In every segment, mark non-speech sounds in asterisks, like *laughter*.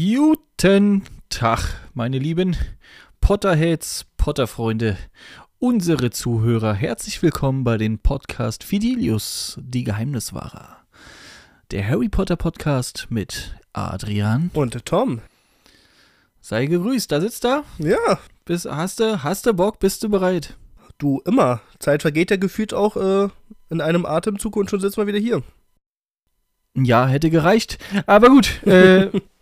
Guten Tag, meine lieben Potterheads, Potterfreunde, unsere Zuhörer. Herzlich willkommen bei dem Podcast Fidelius, die Geheimniswahrer. Der Harry Potter Podcast mit Adrian. Und Tom. Sei gegrüßt, da sitzt er. Ja. Bist, hast, du, hast du Bock, bist du bereit? Du immer. Zeit vergeht ja gefühlt auch äh, in einem Atemzug und schon sitzen wir wieder hier. Ja, hätte gereicht. Aber gut, äh, *laughs*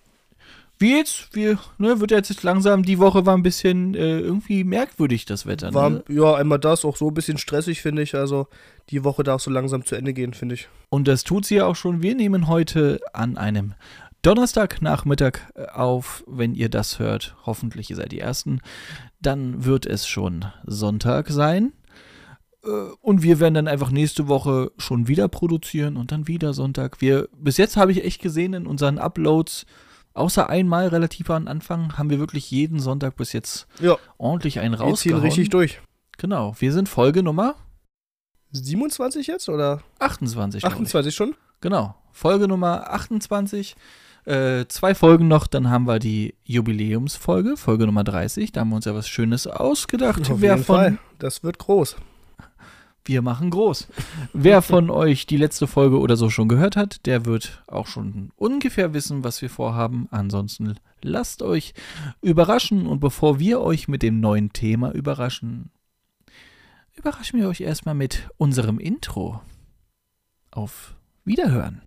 wie jetzt? Wir, ne, wird jetzt langsam, die Woche war ein bisschen äh, irgendwie merkwürdig, das Wetter. War, ne? ja, einmal das, auch so ein bisschen stressig, finde ich. Also, die Woche darf so langsam zu Ende gehen, finde ich. Und das tut sie ja auch schon. Wir nehmen heute an einem Donnerstagnachmittag äh, auf, wenn ihr das hört. Hoffentlich ihr seid die Ersten. Dann wird es schon Sonntag sein. Äh, Und wir werden dann einfach nächste Woche schon wieder produzieren und dann wieder Sonntag. Wir, bis jetzt habe ich echt gesehen in unseren Uploads, außer einmal relativ am Anfang, haben wir wirklich jeden Sonntag bis jetzt Ja, ordentlich einen wir ziehen rausgehauen. richtig durch. Genau, wir sind Folge Nummer 27 jetzt oder 28. glaub ich. 28 schon? Genau, Folge Nummer 28. Äh, zwei Folgen noch, dann haben wir die Jubiläumsfolge, Folge Nummer 30. Da haben wir uns ja was Schönes ausgedacht. Auf Wer jeden von, Fall. Das wird groß. Wir machen groß. *laughs* Wer von euch die letzte Folge oder so schon gehört hat, der wird auch schon ungefähr wissen, was wir vorhaben. Ansonsten lasst euch überraschen und bevor wir euch mit dem neuen Thema überraschen, überraschen wir euch erstmal mit unserem Intro. Auf Wiederhören.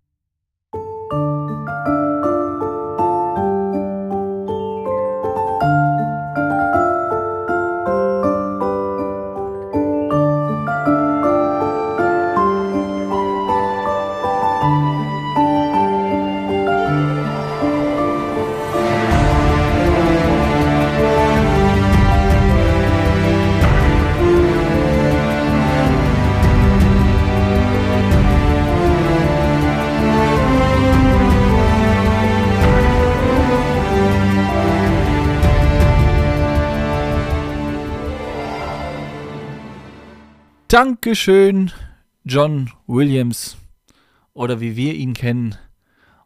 Dankeschön, John Williams. Oder wie wir ihn kennen,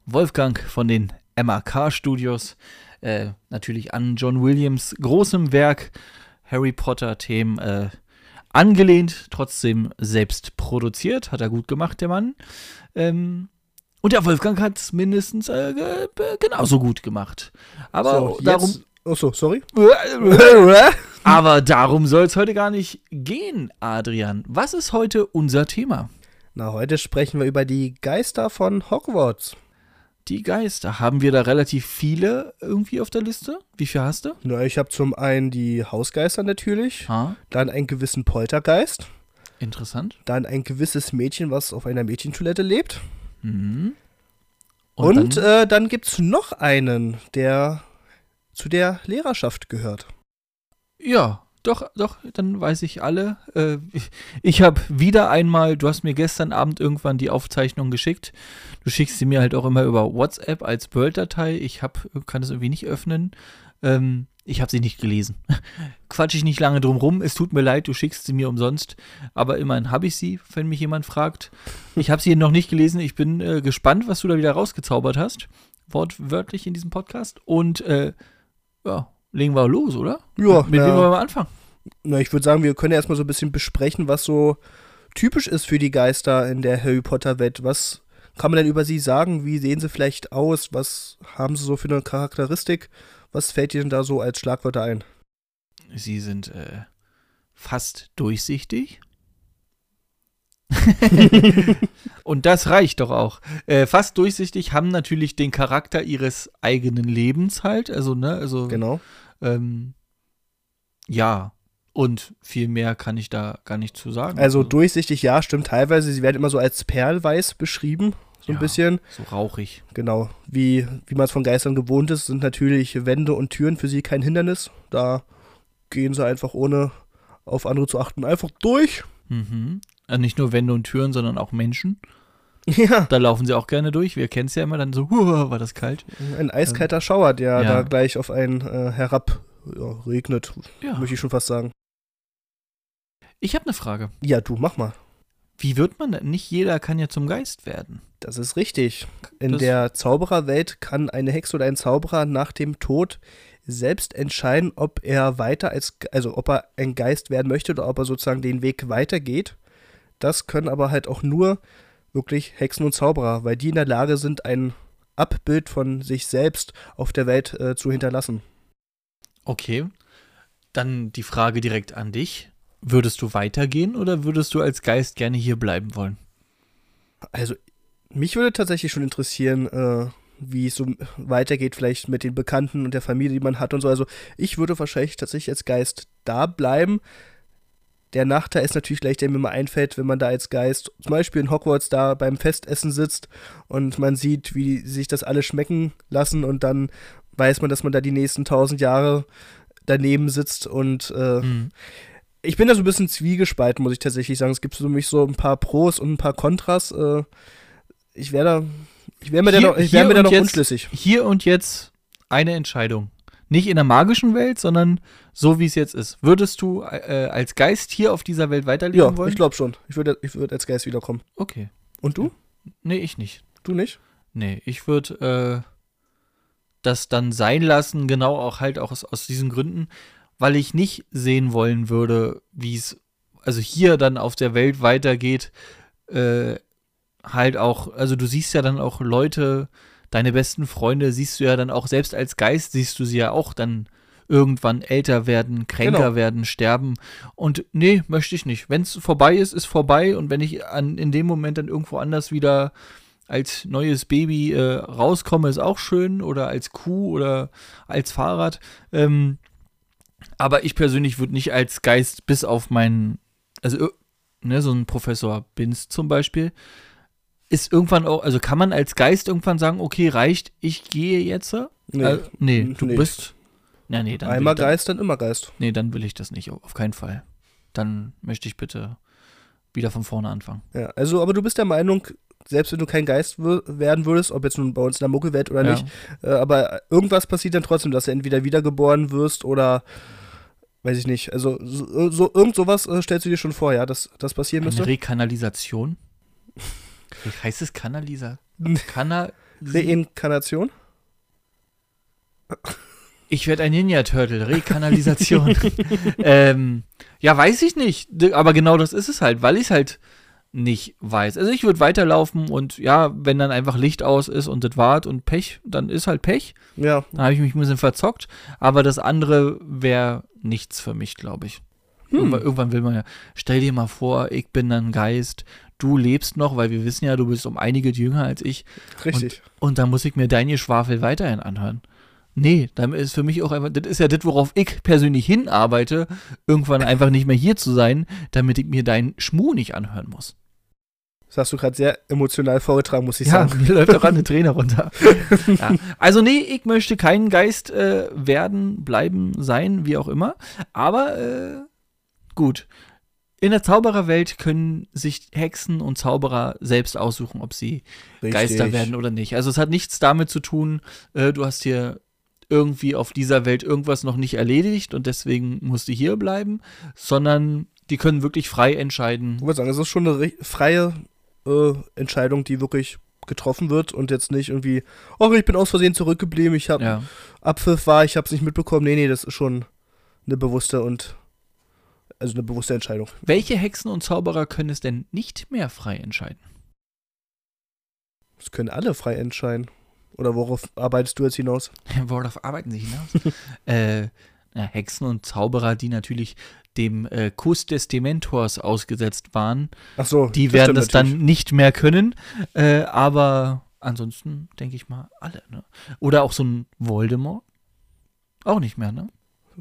Wolfgang von den MAK Studios. Äh, natürlich an John Williams großem Werk Harry Potter-Themen äh, angelehnt, trotzdem selbst produziert. Hat er gut gemacht, der Mann. Ähm, und der Wolfgang hat es mindestens äh, ge- genauso gut gemacht. Aber so, darum. Jetzt, achso, sorry. *laughs* *laughs* Aber darum soll es heute gar nicht gehen, Adrian. Was ist heute unser Thema? Na, heute sprechen wir über die Geister von Hogwarts. Die Geister. Haben wir da relativ viele irgendwie auf der Liste? Wie viel hast du? Na, ich habe zum einen die Hausgeister natürlich, Ah, dann einen gewissen Poltergeist, interessant. dann ein gewisses Mädchen, was auf einer Mädchentoilette lebt. Mhm. Und, dann, äh, dann gibt's noch einen, der zu der Lehrerschaft gehört. Ja, doch, doch, dann weiß ich alle. Äh, ich ich habe wieder einmal, du hast mir gestern Abend irgendwann die Aufzeichnung geschickt. Du schickst sie mir halt auch immer über WhatsApp als Word-Datei. Ich hab, kann es irgendwie nicht öffnen. Ähm, ich habe sie nicht gelesen. *laughs* Quatsch ich nicht lange drum rum. Es tut mir leid, du schickst sie mir umsonst. Aber immerhin habe ich sie, wenn mich jemand fragt. Ich habe sie noch nicht gelesen. Ich bin äh, gespannt, was du da wieder rausgezaubert hast. Wortwörtlich in diesem Podcast. Und äh, ja, legen wir los, oder? Ja, Mit wem wollen na, wir anfangen? na, ich würde sagen, wir können erstmal so ein bisschen besprechen, was so typisch ist für die Geister in der Harry Potter-Welt. Was kann man denn über sie sagen? Wie sehen sie vielleicht aus? Was haben sie so für eine Charakteristik? Was fällt dir denn da so als Schlagwörter ein? Sie sind äh, fast durchsichtig. *laughs* Und das reicht doch auch. Äh, fast durchsichtig haben natürlich den Charakter ihres eigenen Lebens halt. Also, ne, also, Genau. ähm, ja. Und viel mehr kann ich da gar nicht zu sagen. Also durchsichtig, ja, stimmt teilweise. Sie werden immer so als perlweiß beschrieben, so ein Ja. bisschen. so rauchig. Genau. Wie, wie man es von Geistern gewohnt ist, sind natürlich Wände und Türen für sie kein Hindernis. Da gehen sie einfach ohne auf andere zu achten einfach durch. Mhm. Also nicht nur Wände und Türen, sondern auch Menschen. Ja. Da laufen sie auch gerne durch. Wir kennen es ja immer dann so, *laughs* "Huah, war das kalt. Ein eiskalter Schauer, der Ja. da gleich auf einen äh, herab ja, regnet, Ja. möchte ich schon fast sagen. Ich habe eine Frage. Ja, du, mach mal. Wie wird man denn? Nicht jeder kann ja zum Geist werden. Das ist richtig. In Das- der Zaubererwelt kann eine Hexe oder ein Zauberer nach dem Tod selbst entscheiden, ob er weiter als, also ob er ein Geist werden möchte oder ob er sozusagen den Weg weitergeht. Das können aber halt auch nur wirklich Hexen und Zauberer, weil die in der Lage sind, ein Abbild von sich selbst auf der Welt äh, zu hinterlassen. Okay. Dann die Frage direkt an dich. Würdest du weitergehen oder würdest du als Geist gerne hier bleiben wollen? Also, mich würde tatsächlich schon interessieren, äh, wie es so weitergeht, vielleicht mit den Bekannten und der Familie, die man hat und so. Also, ich würde wahrscheinlich tatsächlich als Geist da bleiben. Der Nachteil ist natürlich gleich, der mir mal einfällt, wenn man da als Geist zum Beispiel in Hogwarts da beim Festessen sitzt und man sieht, wie sich das alle schmecken lassen und dann weiß man, dass man da die nächsten tausend Jahre daneben sitzt und äh, Hm. ich bin da so ein bisschen zwiegespalten, muss ich tatsächlich sagen. Es gibt für mich so ein paar Pros und ein paar Kontras. Äh, ich wäre da, ich wäre mir da noch, ich wär mir da noch jetzt- unschlüssig. Hier und jetzt eine Entscheidung. Nicht in der magischen Welt, sondern so wie es jetzt ist. Würdest du äh, als Geist hier auf dieser Welt weiterleben Ja, wollen? ich glaube schon. Ich würde ich würd als Geist wiederkommen. Okay. Und du? Nee, ich nicht. Du nicht? Nee, ich würde äh, das dann sein lassen, genau auch halt auch aus, aus diesen Gründen, weil ich nicht sehen wollen würde, wie es also hier dann auf der Welt weitergeht. Äh, halt auch, also du siehst ja dann auch Leute, deine besten Freunde siehst du ja dann auch, selbst als Geist siehst du sie ja auch dann irgendwann älter werden, kränker Genau. werden, sterben. Und nee, möchte ich nicht. Wenn es vorbei ist, ist vorbei. Und wenn ich an, in dem Moment dann irgendwo anders wieder als neues Baby äh, rauskomme, ist auch schön. Oder als Kuh oder als Fahrrad. Ähm, aber ich persönlich würde nicht als Geist bis auf meinen, also ir- ne, so ein Professor Binz zum Beispiel, ist irgendwann auch, also kann man als Geist irgendwann sagen, okay, reicht, ich gehe jetzt? Nee. Äh, nee, du Nee. bist. Na, nee, dann Einmal dann, Geist, dann immer Geist. Nee, dann will ich das nicht, auf keinen Fall. Dann möchte ich bitte wieder von vorne anfangen. Ja, also, aber du bist der Meinung, selbst wenn du kein Geist werden würdest, ob jetzt nun bei uns in der Muckelwelt oder Ja. nicht, äh, aber irgendwas passiert dann trotzdem, dass du entweder wiedergeboren wirst oder weiß ich nicht. Also so, so irgend sowas äh, stellst du dir schon vor, ja, dass das passieren Eine müsste? Rekanalisation? *laughs* Heißt es Kanalisa? Kana Reinkarnation? Ich werde ein Ninja Turtle, Rekanalisation. *laughs* ähm, ja, weiß ich nicht. Aber genau das ist es halt, weil ich es halt nicht weiß. Also ich würde weiterlaufen und ja, wenn dann einfach Licht aus ist und das wart und Pech, dann ist halt Pech. Ja, Da habe ich mich ein bisschen verzockt. Aber das andere wäre nichts für mich, glaube ich. Hm. Irgendwann, will man ja, stell dir mal vor, ich bin ein Geist, du lebst noch, weil wir wissen ja, du bist um einige jünger als ich. richtig. Und dann muss ich mir dein Geschwafel weiterhin anhören. Nee, dann ist für mich auch einfach, das ist ja das, worauf ich persönlich hinarbeite, irgendwann einfach nicht mehr hier zu sein, damit ich mir deinen Schmuh nicht anhören muss. Das hast du gerade sehr emotional vorgetragen, muss ich Ja, sagen. mir läuft auch eine *laughs* Träne runter. ja. Also nee, ich möchte kein Geist äh, werden, bleiben, sein, wie auch immer. Aber äh, gut. In der Zaubererwelt können sich Hexen und Zauberer selbst aussuchen, ob sie Geister Richtig. werden oder nicht. Also es hat nichts damit zu tun, äh, du hast hier irgendwie auf dieser Welt irgendwas noch nicht erledigt und deswegen musst du hier bleiben, sondern die können wirklich frei entscheiden. Ich würde sagen, es ist schon eine freie äh, Entscheidung, die wirklich getroffen wird und jetzt nicht irgendwie, oh, ich bin aus Versehen zurückgeblieben, ich habe Ja. Abpfiff war, ich habe es nicht mitbekommen. Nee, nee, das ist schon eine bewusste und also eine bewusste Entscheidung. Welche Hexen und Zauberer können es denn nicht mehr frei entscheiden? Das können alle frei entscheiden. Oder worauf arbeitest du jetzt hinaus? *laughs* Worauf arbeiten sie hinaus? *laughs* äh, na, Hexen und Zauberer, die natürlich dem äh, Kuss des Dementors ausgesetzt waren, Ach so, die werden stimmt das dann nicht mehr können. Äh, aber ansonsten denke ich mal alle. Ne? Oder auch so ein Voldemort. Auch nicht mehr, ne?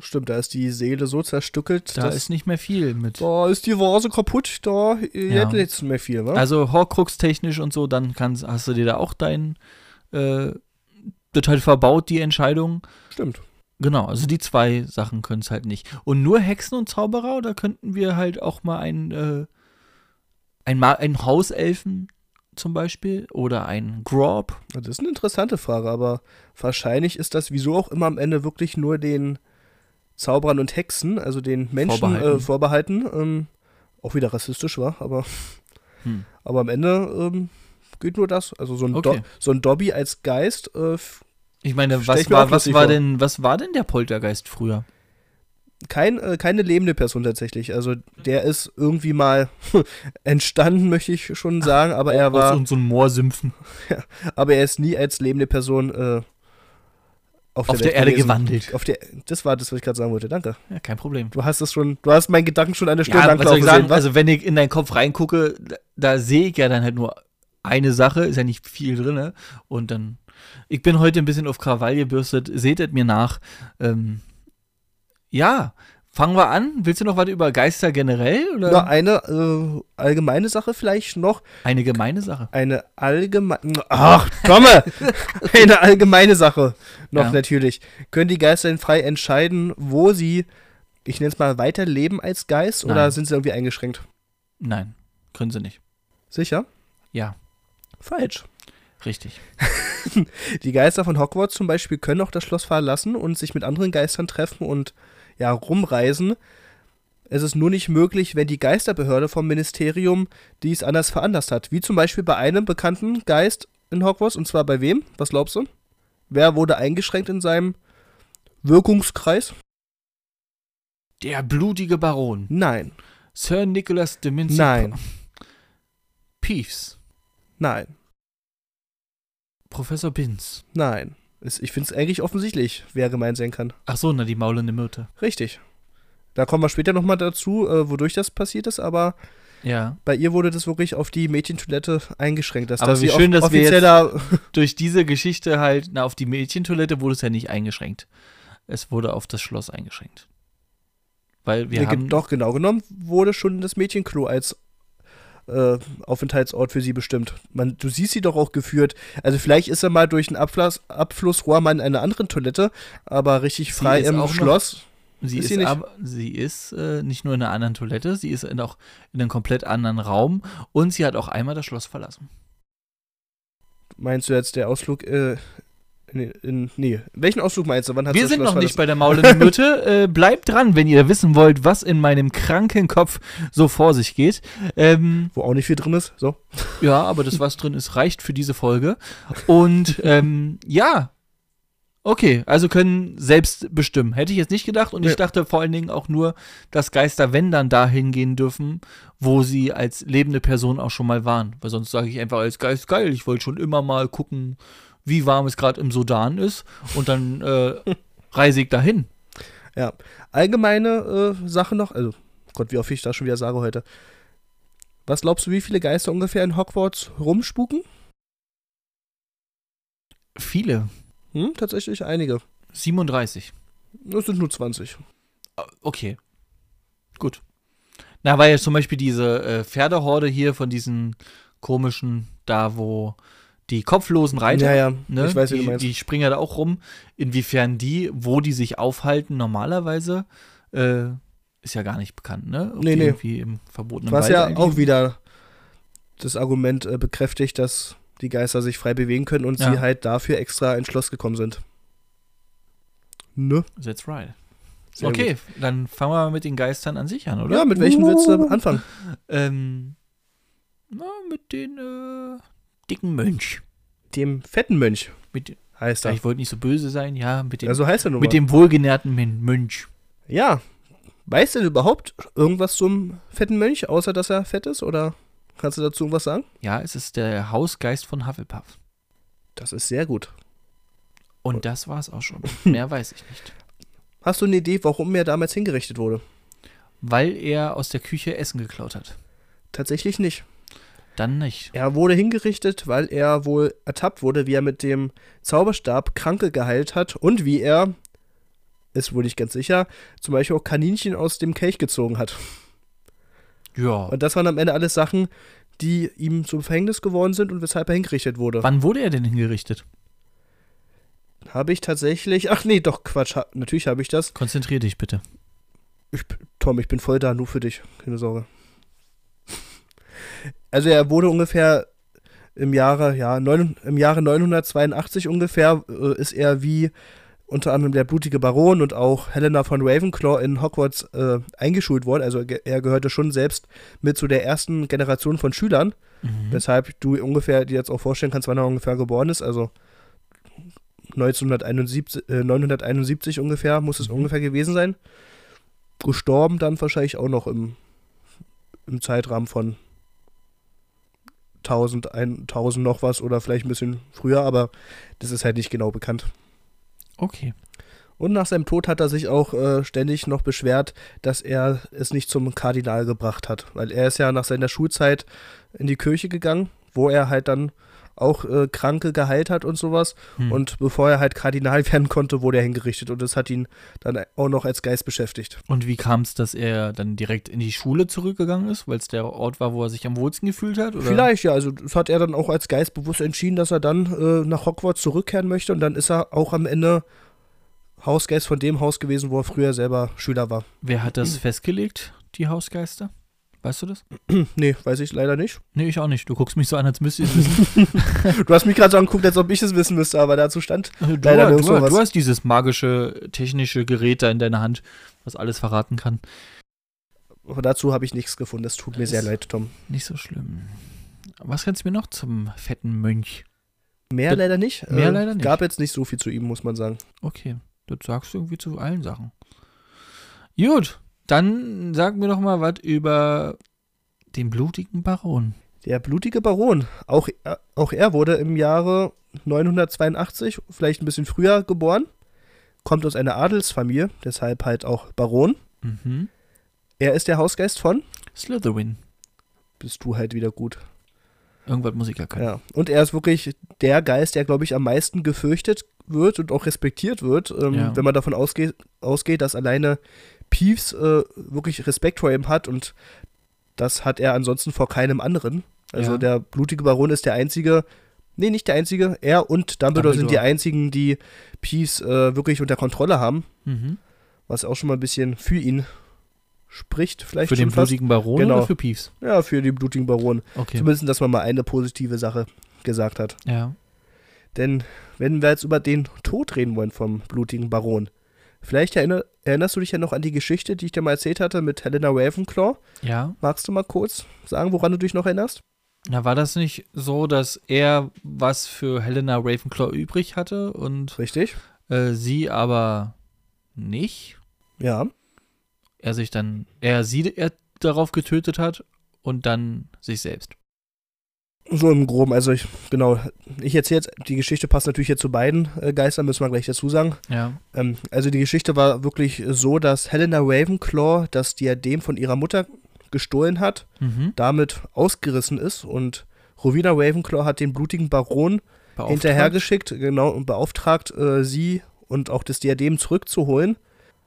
Stimmt, da ist die Seele so zerstückelt, Da ist nicht mehr viel mit. da ist die Vase kaputt, da äh, Ja. jetzt nichts mehr viel, wa? Also Horcrux technisch und so, dann kannst, hast du dir da auch dein äh, das halt verbaut, die Entscheidung. Stimmt. Genau, also die zwei Sachen können es halt nicht. Und nur Hexen und Zauberer, oder könnten wir halt auch mal ein, äh, ein, Ma ein Hauselfen zum Beispiel oder ein Grob? Das ist eine interessante Frage, aber wahrscheinlich ist das wieso auch immer am Ende wirklich nur den Zauberern und Hexen, also den Menschen Vorbehalten. Äh, vorbehalten. Ähm, auch wieder rassistisch war, aber Hm. Aber am Ende ähm, geht nur das. Also so ein, Okay. Do so ein Dobby als Geist, äh, Ich meine, was ich war, was war denn, was war denn der Poltergeist früher? kein, äh, keine lebende Person tatsächlich. Also der ist irgendwie mal *laughs* entstanden, möchte ich schon sagen, aber er war, Aus so ein Moorsümpfen *laughs* aber er ist nie als lebende Person äh, auf, auf der Welt Erde gewesen. gewandelt. Auf der, das war das, was ich gerade sagen wollte. Danke. Ja, kein Problem. Du hast es schon, du hast meinen Gedanken schon eine Stunde Ja, lang was soll ich sagen? sehen? Also, wenn ich in deinen Kopf reingucke, da, da sehe ich ja dann halt nur eine Sache, ist ja nicht viel drin. Und dann, ich bin heute ein bisschen auf Krawall gebürstet, seht es mir nach. Ähm, ja, fangen wir an. Willst du noch was über Geister generell? Oder Noch eine äh, allgemeine Sache vielleicht noch. eine gemeine Sache? Eine allgemeine. Ach, Tomme! *laughs* eine allgemeine Sache noch Ja. natürlich. Können die Geister denn frei entscheiden, wo sie, ich nenne es mal, weiterleben als Geist oder Nein. sind sie irgendwie eingeschränkt? Nein, können sie nicht. Sicher? Ja, Falsch. richtig. *laughs* Die Geister von Hogwarts zum Beispiel können auch das Schloss verlassen und sich mit anderen Geistern treffen und ja, rumreisen. Es ist nur nicht möglich, wenn die Geisterbehörde vom Ministerium dies anders veranlasst hat. Wie zum Beispiel bei einem bekannten Geist in Hogwarts. Und zwar bei wem? Was glaubst du? Wer wurde eingeschränkt in seinem Wirkungskreis? Der blutige Baron. Nein, Sir Nicholas de Vinci. Nein. Peeves. nein, Professor Binz. nein. Ich finde es eigentlich offensichtlich, wer gemeint sein kann. Ach so, na, die maulende Myrte. Richtig. Da kommen wir später nochmal dazu, äh, wodurch das passiert ist, aber Ja. Bei ihr wurde das wirklich auf die Mädchentoilette eingeschränkt. Dass, Aber dass wie schön, dass wir jetzt- *laughs* Durch diese Geschichte halt, na, auf die Mädchentoilette wurde es ja nicht eingeschränkt. Es wurde auf das Schloss eingeschränkt. Weil wir Nee, haben. doch genau genommen wurde schon das Mädchenklo als äh, Aufenthaltsort für sie bestimmt. Man, du siehst sie doch auch geführt. Also vielleicht ist er mal durch ein Abfluss, Abflussrohr mal in einer anderen Toilette, aber richtig frei im auch noch- Schloss. sie ist ist, sie nicht? aber, sie ist äh, nicht nur in einer anderen Toilette, sie ist in, auch in einem komplett anderen Raum und sie hat auch einmal das Schloss verlassen. Meinst du jetzt der Ausflug äh, in, in, nee, welchen Ausflug meinst du? Wann hat Wir sind noch nicht bei der maulenden Myrte. *laughs* äh, bleibt dran, wenn ihr wissen wollt, was in meinem kranken Kopf so vor sich geht. Ähm, Wo auch nicht viel drin ist. So. *laughs* Ja, aber das, was drin ist, reicht für diese Folge. Und ähm, ja, okay, also können selbst bestimmen. Hätte ich jetzt nicht gedacht. Und Nee. ich dachte vor allen Dingen auch nur, dass Geister, wenn dann dahin gehen dürfen, wo sie als lebende Person auch schon mal waren. Weil sonst sage ich einfach als Geist geil. Ich wollte schon immer mal gucken, wie warm es gerade im Sudan ist. Und dann äh, *laughs* reise ich dahin. Ja. Allgemeine äh, Sache noch, also Gott, wie oft ich das schon wieder sage heute. Was glaubst du, wie viele Geister ungefähr in Hogwarts rumspuken? Viele. Hm, tatsächlich einige. 37. Das sind nur 20. Ah, Okay. Gut. Na, weil ja zum Beispiel diese äh, Pferdehorde hier von diesen komischen, da wo die kopflosen Reiter, Ja, ja, ne, ich weiß, wie die, du meinst. die springen ja da auch rum. Inwiefern die, wo die sich aufhalten normalerweise, äh, ist ja gar nicht bekannt, ne? Ob Nee, nee. irgendwie im verbotenen Was Wald ja eigentlich- auch wieder das Argument äh, bekräftigt, dass die Geister sich frei bewegen können und Ja. sie halt dafür extra ins Schloss gekommen sind. Ne? That's right. Sehr okay, dann fangen wir mal mit den Geistern an sich an, Gut. oder? Ja, mit welchen willst du Uh. anfangen? Ähm, na, mit den äh, dicken Mönch. Dem fetten Mönch Mit, heißt er. ich wollte nicht so böse sein, ja, mit dem, Ja, so heißt er nun mit mal. dem wohlgenährten Mönch. Ja. Weißt du denn überhaupt irgendwas zum fetten Mönch, außer dass er fett ist? Oder kannst du dazu irgendwas sagen? Ja, es ist der Hausgeist von Hufflepuff. Das ist sehr gut. Und das war's auch schon. *laughs* Mehr weiß ich nicht. Hast du eine Idee, warum er damals hingerichtet wurde? Weil er aus der Küche Essen geklaut hat. Tatsächlich nicht. Dann nicht. Er wurde hingerichtet, weil er wohl ertappt wurde, wie er mit dem Zauberstab Kranke geheilt hat und wie er, ist wohl nicht ganz sicher, zum Beispiel auch Kaninchen aus dem Kelch gezogen hat. Ja. Und das waren am Ende alles Sachen, die ihm zum Verhängnis geworden sind und weshalb er hingerichtet wurde. Wann wurde er denn hingerichtet? Habe ich tatsächlich, ach nee, doch, Quatsch, ha, natürlich habe ich das. Konzentrier dich bitte. Ich, Tom, ich bin voll da, nur für dich, keine Sorge. Also er wurde ungefähr im Jahre, ja, neun, im Jahre 982 ungefähr, äh, ist er wie unter anderem der blutige Baron und auch Helena von Ravenclaw in Hogwarts äh, eingeschult worden. Also ge er gehörte schon selbst mit zu der ersten Generation von Schülern, Mhm. weshalb du ungefähr dir jetzt auch vorstellen kannst, wann er ungefähr geboren ist. Also 1971, äh, 971 ungefähr muss es Mhm. ungefähr gewesen sein. Gestorben dann wahrscheinlich auch noch im, im Zeitrahmen von 1000, 1000 noch was oder vielleicht ein bisschen früher, aber das ist halt nicht genau bekannt. Okay. Und nach seinem Tod hat er sich auch äh, ständig noch beschwert, dass er es nicht zum Kardinal gebracht hat. Weil er ist ja nach seiner Schulzeit in die Kirche gegangen, wo er halt dann auch äh, Kranke geheilt hat und sowas. Hm. Und bevor er halt Kardinal *laughs* werden konnte, wurde er hingerichtet. Und das hat ihn dann auch noch als Geist beschäftigt. Und wie kam es, dass er dann direkt in die Schule zurückgegangen ist, weil es der Ort war, wo er sich am wohlsten gefühlt hat? Oder? Vielleicht, ja. Also das hat er dann auch als Geist bewusst entschieden, dass er dann äh, nach Hogwarts zurückkehren möchte. Und dann ist er auch am Ende Hausgeist von dem Haus gewesen, wo er früher selber Schüler war. Wer hat das festgelegt, die Hausgeister? Weißt du das? *clears throat* nee, weiß ich leider nicht. Nee, ich auch nicht. Du guckst mich so an, als müsste ich es wissen. *laughs* Du hast mich gerade so angeguckt, als ob ich es wissen müsste, aber dazu stand. du, Leider du, du was. hast dieses magische, technische Gerät da in deiner Hand, was alles verraten kann. Aber dazu habe ich nichts gefunden. Das tut mir sehr Das- leid, Tom. Nicht so schlimm. Was kannst du mir noch zum fetten Mönch? Mehr Das- leider nicht. Äh, mehr leider nicht. Gab jetzt nicht so viel zu ihm, muss man sagen. Okay, das sagst du irgendwie zu allen Sachen. Gut, dann sag mir doch mal was über den blutigen Baron. Der blutige Baron. Auch, äh, auch er wurde im Jahre 982, vielleicht ein bisschen früher geboren. Kommt aus einer Adelsfamilie, deshalb halt auch Baron. Mhm. Er ist der Hausgeist von. Slytherin. Bist du halt wieder gut. Irgendwas muss ich ja können. Ja. Und er ist wirklich der Geist, der, glaube ich, am meisten gefürchtet wird und auch respektiert wird, ähm, Ja. wenn man davon ausgeht, ausgeht dass alleine Peeves äh, wirklich Respekt vor ihm hat und das hat er ansonsten vor keinem anderen. Also Ja. der blutige Baron ist der einzige, nee, nicht der einzige, er und Dumbledore, sind die Dumbledore. einzigen, die Peeves äh, wirklich unter Kontrolle haben, Mhm. was auch schon mal ein bisschen für ihn spricht, vielleicht Für den fast. blutigen Baron Genau. oder für Peeves? Ja, für den blutigen Baron. Okay. Zumindest, dass man mal eine positive Sache gesagt hat. Ja. Denn wenn wir jetzt über den Tod reden wollen vom blutigen Baron, vielleicht erinner, erinnerst du dich ja noch an die Geschichte, die ich dir mal erzählt hatte mit Helena Ravenclaw. Ja. Magst du mal kurz sagen, woran du dich noch erinnerst? Na, war das nicht so, dass er was für Helena Ravenclaw übrig hatte und Richtig? äh, sie aber nicht? Ja. Er sich dann, er sie er darauf getötet hat und dann sich selbst. So im Groben, also ich, genau, ich erzähle jetzt, die Geschichte passt natürlich jetzt zu beiden äh, Geistern, müssen wir gleich dazu sagen. Ja. Ähm, also die Geschichte war wirklich so, dass Helena Ravenclaw das Diadem von ihrer Mutter gestohlen hat Mhm. damit ausgerissen ist und Rowena Ravenclaw hat den blutigen Baron hinterhergeschickt, genau, und beauftragt, äh, sie und auch das Diadem zurückzuholen.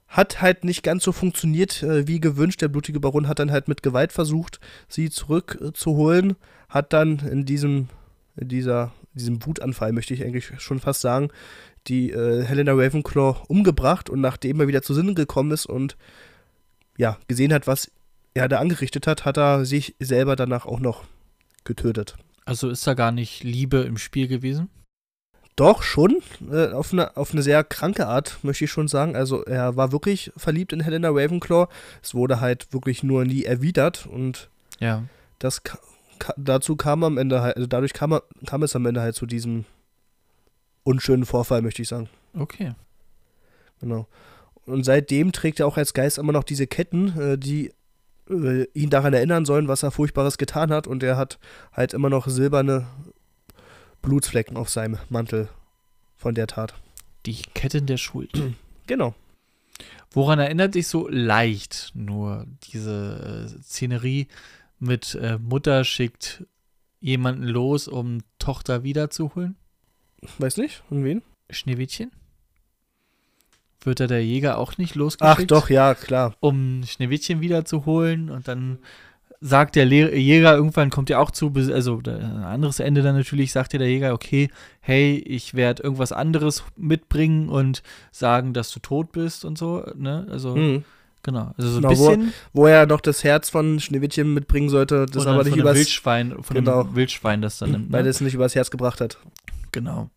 Hat halt nicht ganz so funktioniert äh, wie gewünscht. Der blutige Baron hat dann halt mit Gewalt versucht, sie zurückzuholen. Hat dann in diesem, in dieser, diesem Wutanfall, möchte ich eigentlich schon fast sagen, die äh, Helena Ravenclaw umgebracht und nachdem er wieder zu Sinnen gekommen ist und ja, gesehen hat, was er da angerichtet hat, hat er sich selber danach auch noch getötet. Also ist da gar nicht Liebe im Spiel gewesen? Doch, schon. Äh, auf, eine, auf eine sehr kranke Art, möchte ich schon sagen. Also, er war wirklich verliebt in Helena Ravenclaw. Es wurde halt wirklich nur nie erwidert. Und Ja. das dazu kam am Ende halt, also dadurch kam, er- kam es am Ende halt zu diesem unschönen Vorfall, möchte ich sagen. Okay. Genau. Und seitdem trägt er auch als Geist immer noch diese Ketten, äh, die äh, ihn daran erinnern sollen, was er Furchtbares getan hat. Und er hat halt immer noch silberne Blutsflecken auf seinem Mantel von der Tat. Die Ketten der Schuld. *clears throat* Genau. Woran erinnert dich so leicht nur diese äh, Szenerie mit äh, Mutter schickt jemanden los, um Tochter wiederzuholen? Weiß nicht, und wen? Schneewittchen? Wird da der Jäger auch nicht losgeschickt? Ach doch, ja, klar. um Schneewittchen wiederzuholen und dann sagt der Le Jäger, irgendwann kommt ja auch zu, also ein anderes Ende dann natürlich, sagt ja der Jäger, okay, hey, ich werde irgendwas anderes mitbringen und sagen, dass du tot bist und so, ne, also, Hm. Genau, also so ein Genau, wo- bisschen Wo er noch das Herz von Schneewittchen mitbringen sollte, das aber nicht übers, Wildschwein, von Genau. einem Wildschwein das dann nimmt, weil ne? es nicht übers Herz gebracht hat. genau.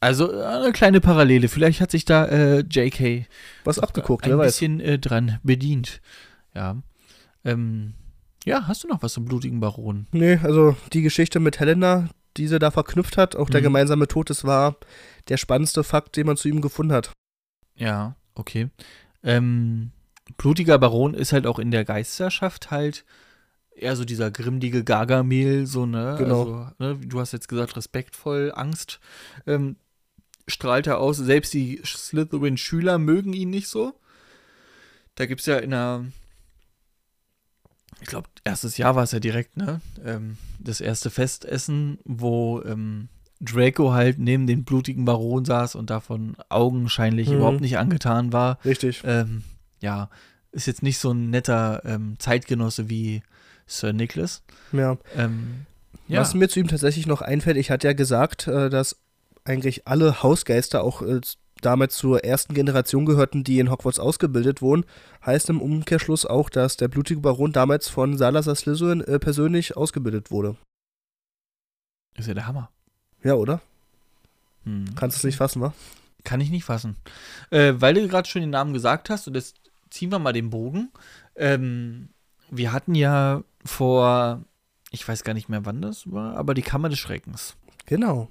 Also äh, eine kleine Parallele. Vielleicht hat sich da äh, JK Was abgeguckt, ein bisschen äh, dran bedient. Ja. Ähm, ja, hast du noch was zum blutigen Baron? Nee, also die Geschichte mit Helena, die sie da verknüpft hat, auch der Mhm. gemeinsame Tod, das war der spannendste Fakt, den man zu ihm gefunden hat. Ja, okay. Ähm, blutiger Baron ist halt auch in der Geisterschaft halt eher so dieser grimmige Gargamel, so, ne? Genau. Also, ne, du hast jetzt gesagt, respektvoll, Angst. Ähm, strahlt er aus. Selbst die Slytherin-Schüler mögen ihn nicht so. Da gibt es ja in der. Ich glaube, erstes Jahr war es ja direkt, ne? Ähm, das erste Festessen, wo ähm, Draco halt neben den blutigen Baron saß und davon augenscheinlich Mhm. überhaupt nicht angetan war. Richtig. Ähm, ja, ist jetzt nicht so ein netter ähm, Zeitgenosse wie Sir Nicholas. Ja. Ähm, ja. Was mir zu ihm tatsächlich noch einfällt, ich hatte ja gesagt, äh, dass eigentlich alle Hausgeister auch äh, damals zur ersten Generation gehörten, die in Hogwarts ausgebildet wurden. Heißt im Umkehrschluss auch, dass der blutige Baron damals von Salazar Slytherin äh, persönlich ausgebildet wurde. ist ja der Hammer. Ja, oder? Hm. Kannst es nicht fassen, wa? Kann ich nicht fassen. Äh, weil du gerade schon den Namen gesagt hast, und jetzt ziehen wir mal den Bogen. Ähm, wir hatten ja vor, ich weiß gar nicht mehr, wann das war, aber die Kammer des Schreckens. Genau.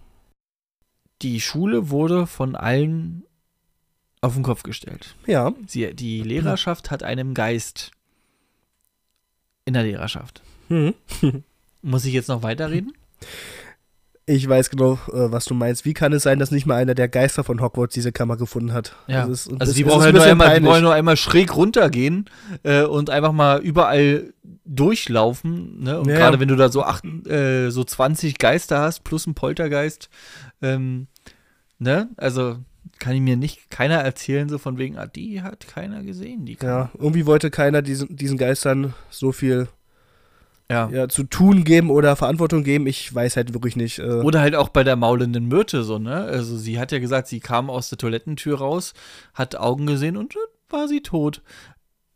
Die Schule wurde von allen auf den Kopf gestellt. Ja. Sie, die Lehrerschaft hat einen Geist in der Lehrerschaft. Hm. Muss ich jetzt noch weiterreden? *laughs* Ich weiß genau, äh, was du meinst. Wie kann es sein, dass nicht mal einer der Geister von Hogwarts diese Kammer gefunden hat? Ja. Ist- Also die brauchen halt nur einmal, die brauchen nur einmal schräg runtergehen äh, und einfach mal überall durchlaufen. Ne? Und Ja, gerade wenn du da so, acht, äh, so 20 Geister hast, plus ein Poltergeist, ähm, ne? Also kann ich mir nicht keiner erzählen, so von wegen, ah, die hat keiner gesehen, die Ja, irgendwie wollte keiner diesen, diesen Geistern so viel Ja. ja, zu tun geben oder Verantwortung geben. Ich weiß halt wirklich nicht. Äh, Oder halt auch bei der maulenden Myrte so, ne? Also sie hat ja gesagt, sie kam aus der Toilettentür raus, hat Augen gesehen und war sie tot.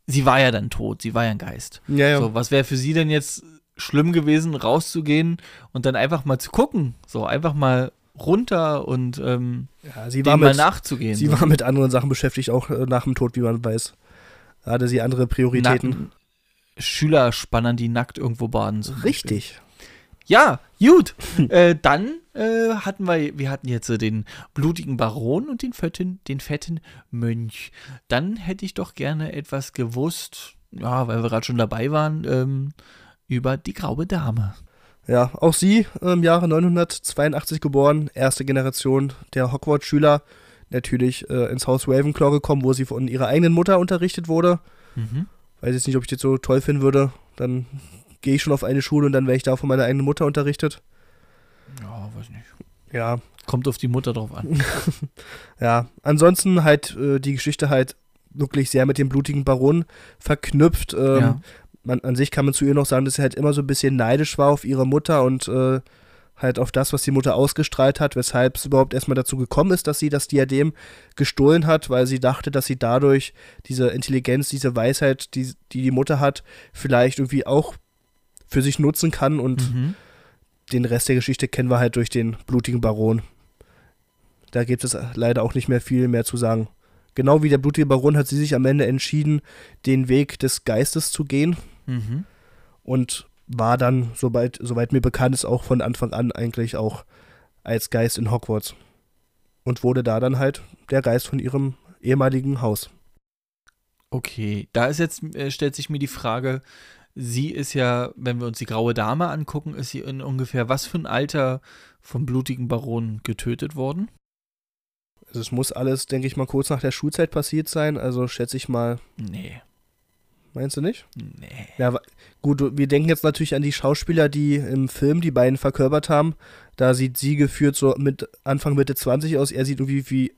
Sie war ja dann tot, sie war ja ein Geist. ja, ja. So, was wäre für sie denn jetzt schlimm gewesen, rauszugehen und dann einfach mal zu gucken? So, einfach mal runter und ähm, ja, sie war dem mal mit, nachzugehen. sie so. war mit anderen Sachen beschäftigt, auch äh, nach dem Tod, wie man weiß. Da hatte sie andere Prioritäten. Nacken- Schülerspannern, die nackt irgendwo baden. Beispiel. Richtig. Ja, gut. *laughs* äh, dann äh, hatten wir, wir hatten jetzt äh, den blutigen Baron und den fetten, den fetten Mönch. Dann hätte ich doch gerne etwas gewusst, ja, weil wir gerade schon dabei waren, ähm, über die graue Dame. Ja, auch sie im Jahre 982 geboren, erste Generation der Hogwarts-Schüler. Natürlich äh, ins Haus Ravenclaw gekommen, wo sie von ihrer eigenen Mutter unterrichtet wurde. Mhm. Weiß jetzt nicht, ob ich das so toll finden würde. Dann gehe ich schon auf eine Schule und dann werde ich da von meiner eigenen Mutter unterrichtet. Ja, weiß nicht. Ja, Kommt auf die Mutter drauf an. *laughs* ja. Ansonsten halt äh, die Geschichte halt wirklich sehr mit dem blutigen Baron verknüpft. Ähm, ja. man, an sich kann man zu ihr noch sagen, dass sie halt immer so ein bisschen neidisch war auf ihre Mutter und äh, halt auf das, was die Mutter ausgestrahlt hat, weshalb es überhaupt erstmal dazu gekommen ist, dass sie das Diadem gestohlen hat, weil sie dachte, dass sie dadurch diese Intelligenz, diese Weisheit, die die, die Mutter hat, vielleicht irgendwie auch für sich nutzen kann und Mhm. den Rest der Geschichte kennen wir halt durch den blutigen Baron. Da gibt es leider auch nicht mehr viel mehr zu sagen. Genau wie der blutige Baron hat sie sich am Ende entschieden, den Weg des Geistes zu gehen Mhm. und war dann, soweit, soweit mir bekannt ist, auch von Anfang an eigentlich auch als Geist in Hogwarts. Und wurde da dann halt der Geist von ihrem ehemaligen Haus. Okay, da ist jetzt, äh, stellt sich mir die Frage, sie ist ja, wenn wir uns die graue Dame angucken, ist sie in ungefähr was für ein Alter vom blutigen Baron getötet worden? Also es muss alles, denke ich mal, kurz nach der Schulzeit passiert sein. Also schätze ich mal, Nee, meinst du nicht? nee. Ja, gut, wir denken jetzt natürlich an die Schauspieler, die im Film die beiden verkörpert haben. Da sieht sie geführt so mit Anfang Mitte 20 aus, er sieht irgendwie wie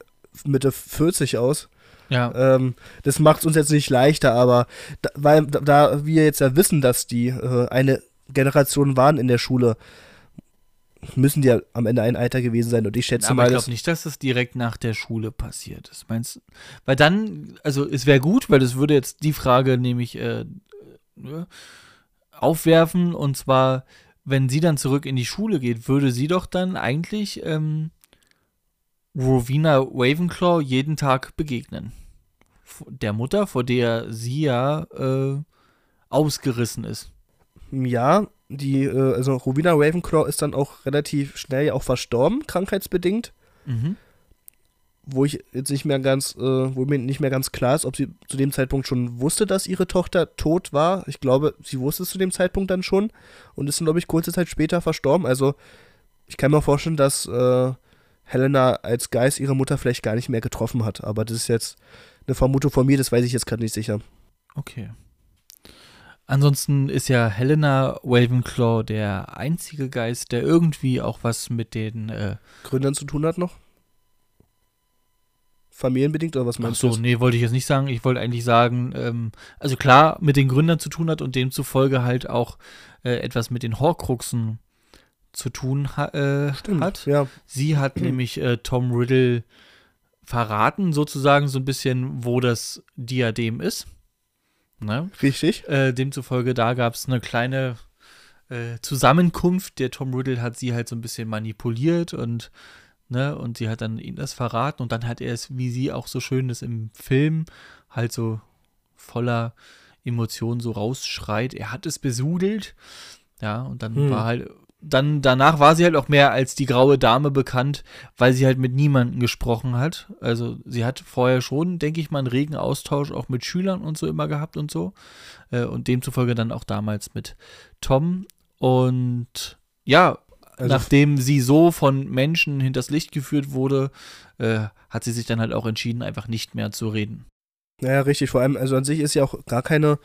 Mitte 40 aus. Ja, Ähm, das macht es uns jetzt nicht leichter, aber da, weil da, da wir jetzt ja wissen, dass die äh, eine Generation waren in der Schule, müssen die ja am Ende ein Alter gewesen sein. Und ich schätze aber mal, ich glaube nicht, dass das direkt nach der Schule passiert ist. Meinst du? Weil dann, also es wäre gut, weil das würde jetzt die Frage nämlich äh, äh, aufwerfen und zwar, wenn sie dann zurück in die Schule geht, würde sie doch dann eigentlich ähm, Rowena Ravenclaw jeden Tag begegnen. Der Mutter, vor der sie ja äh, ausgerissen ist. Ja, die, äh, also Rowena Ravenclaw ist dann auch relativ schnell ja auch verstorben, krankheitsbedingt. Mhm. Wo ich jetzt nicht mehr ganz, äh, wo mir nicht mehr ganz klar ist, ob sie zu dem Zeitpunkt schon wusste, dass ihre Tochter tot war. Ich glaube, sie wusste es zu dem Zeitpunkt dann schon und ist dann, glaube ich, kurze Zeit später verstorben. Also ich kann mir vorstellen, dass äh, Helena als Geist ihre Mutter vielleicht gar nicht mehr getroffen hat. Aber das ist jetzt eine Vermutung von mir, das weiß ich jetzt gerade nicht sicher. Okay. Ansonsten ist ja Helena Ravenclaw der einzige Geist, der irgendwie auch was mit den äh Gründern zu tun hat noch? Familienbedingt oder was meinst du? Ach so, nee, wollte ich jetzt nicht sagen. Ich wollte eigentlich sagen, ähm, also klar, mit den Gründern zu tun hat und demzufolge halt auch äh, etwas mit den Horcruxen zu tun ha äh, Stimmt, hat. Ja. Sie hat *clears throat* nämlich äh, Tom Riddle verraten, sozusagen so ein bisschen, wo das Diadem ist. Ne? Richtig. Äh, demzufolge, da gab es eine kleine äh, Zusammenkunft. Der Tom Riddle hat sie halt so ein bisschen manipuliert und, ne, und sie hat dann ihm das verraten und dann hat er es, wie sie auch so schön ist im Film, halt so voller Emotionen so rausschreit. Er hat es besudelt. Ja, und dann hm. war halt dann danach war sie halt auch mehr als die graue Dame bekannt, weil sie halt mit niemandem gesprochen hat. Also sie hat vorher schon, denke ich mal, einen regen Austausch auch mit Schülern und so immer gehabt und so. Äh, und demzufolge dann auch damals mit Tom. Und ja, also nachdem sie so von Menschen hinters Licht geführt wurde, äh, hat sie sich dann halt auch entschieden, einfach nicht mehr zu reden. Naja, richtig. Vor allem, also an sich ist ja auch gar keine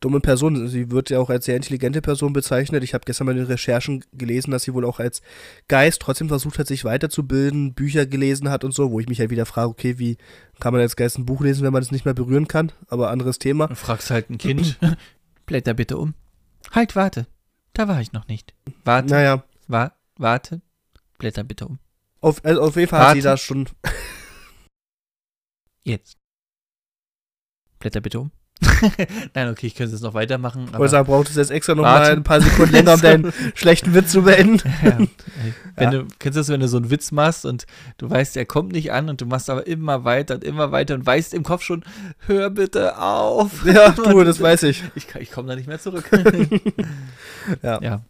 dumme Person. Sie wird ja auch als sehr intelligente Person bezeichnet. Ich habe gestern mal in den Recherchen gelesen, dass sie wohl auch als Geist trotzdem versucht hat, sich weiterzubilden, Bücher gelesen hat und so, wo ich mich halt wieder frage, okay, wie kann man als Geist ein Buch lesen, wenn man es nicht mehr berühren kann? Aber anderes Thema. Du fragst halt ein Kind, *clears throat* blätter bitte um. Halt, warte. Da war ich noch nicht. Warte. Naja. Wa warte. Blätter bitte um. Auf, also auf jeden Fall warte. hat sie da schon. Jetzt. Blätter bitte um. *laughs* Nein, okay, ich könnte es noch weitermachen. Aber Oder braucht es jetzt extra noch warte. mal ein paar Sekunden länger, um deinen *laughs* schlechten Witz zu beenden? *laughs* Ja. Wenn ja. du, kennst du das, wenn du so einen Witz machst und du weißt, er kommt nicht an und du machst aber immer weiter und immer weiter und weißt im Kopf schon, hör bitte auf. Ja, du, das weiß ich. Ich, ich komme da nicht mehr zurück. ja. ja.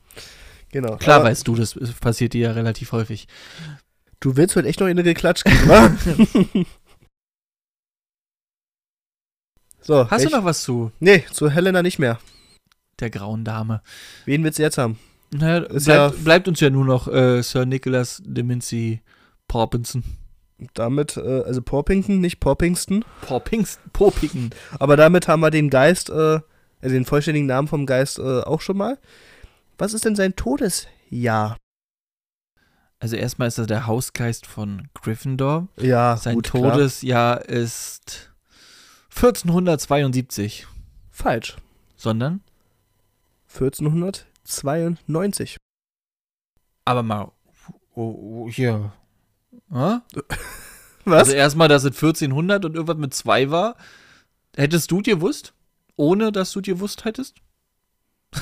Genau. Klar aber weißt du, das passiert dir ja relativ häufig. Du willst heute echt noch in eine Klatsch geben, So, Hast ich, du noch was zu? Nee, zu Helena nicht mehr. Der grauen Dame. Wen willst du jetzt haben? Naja, bleibt, ja bleibt, uns ja nur noch äh, Sir Nicholas de Mincy Porpinson. Damit, äh, also Porpington, nicht Porpingston. Porpingston, Porpington. Aber damit haben wir den Geist, äh, also den vollständigen Namen vom Geist äh, auch schon mal. Was ist denn sein Todesjahr? Also erstmal ist er der Hausgeist von Gryffindor. Ja, Sein gut, Todesjahr klar. ist 1472. Falsch. Sondern? 1492. Aber mal, oh, oh, hier. Ha? *laughs* Was? Also erstmal, dass es 1400 und irgendwas mit 2 war. Hättest du dir gewusst? Ohne, dass du dir gewusst hättest? *laughs*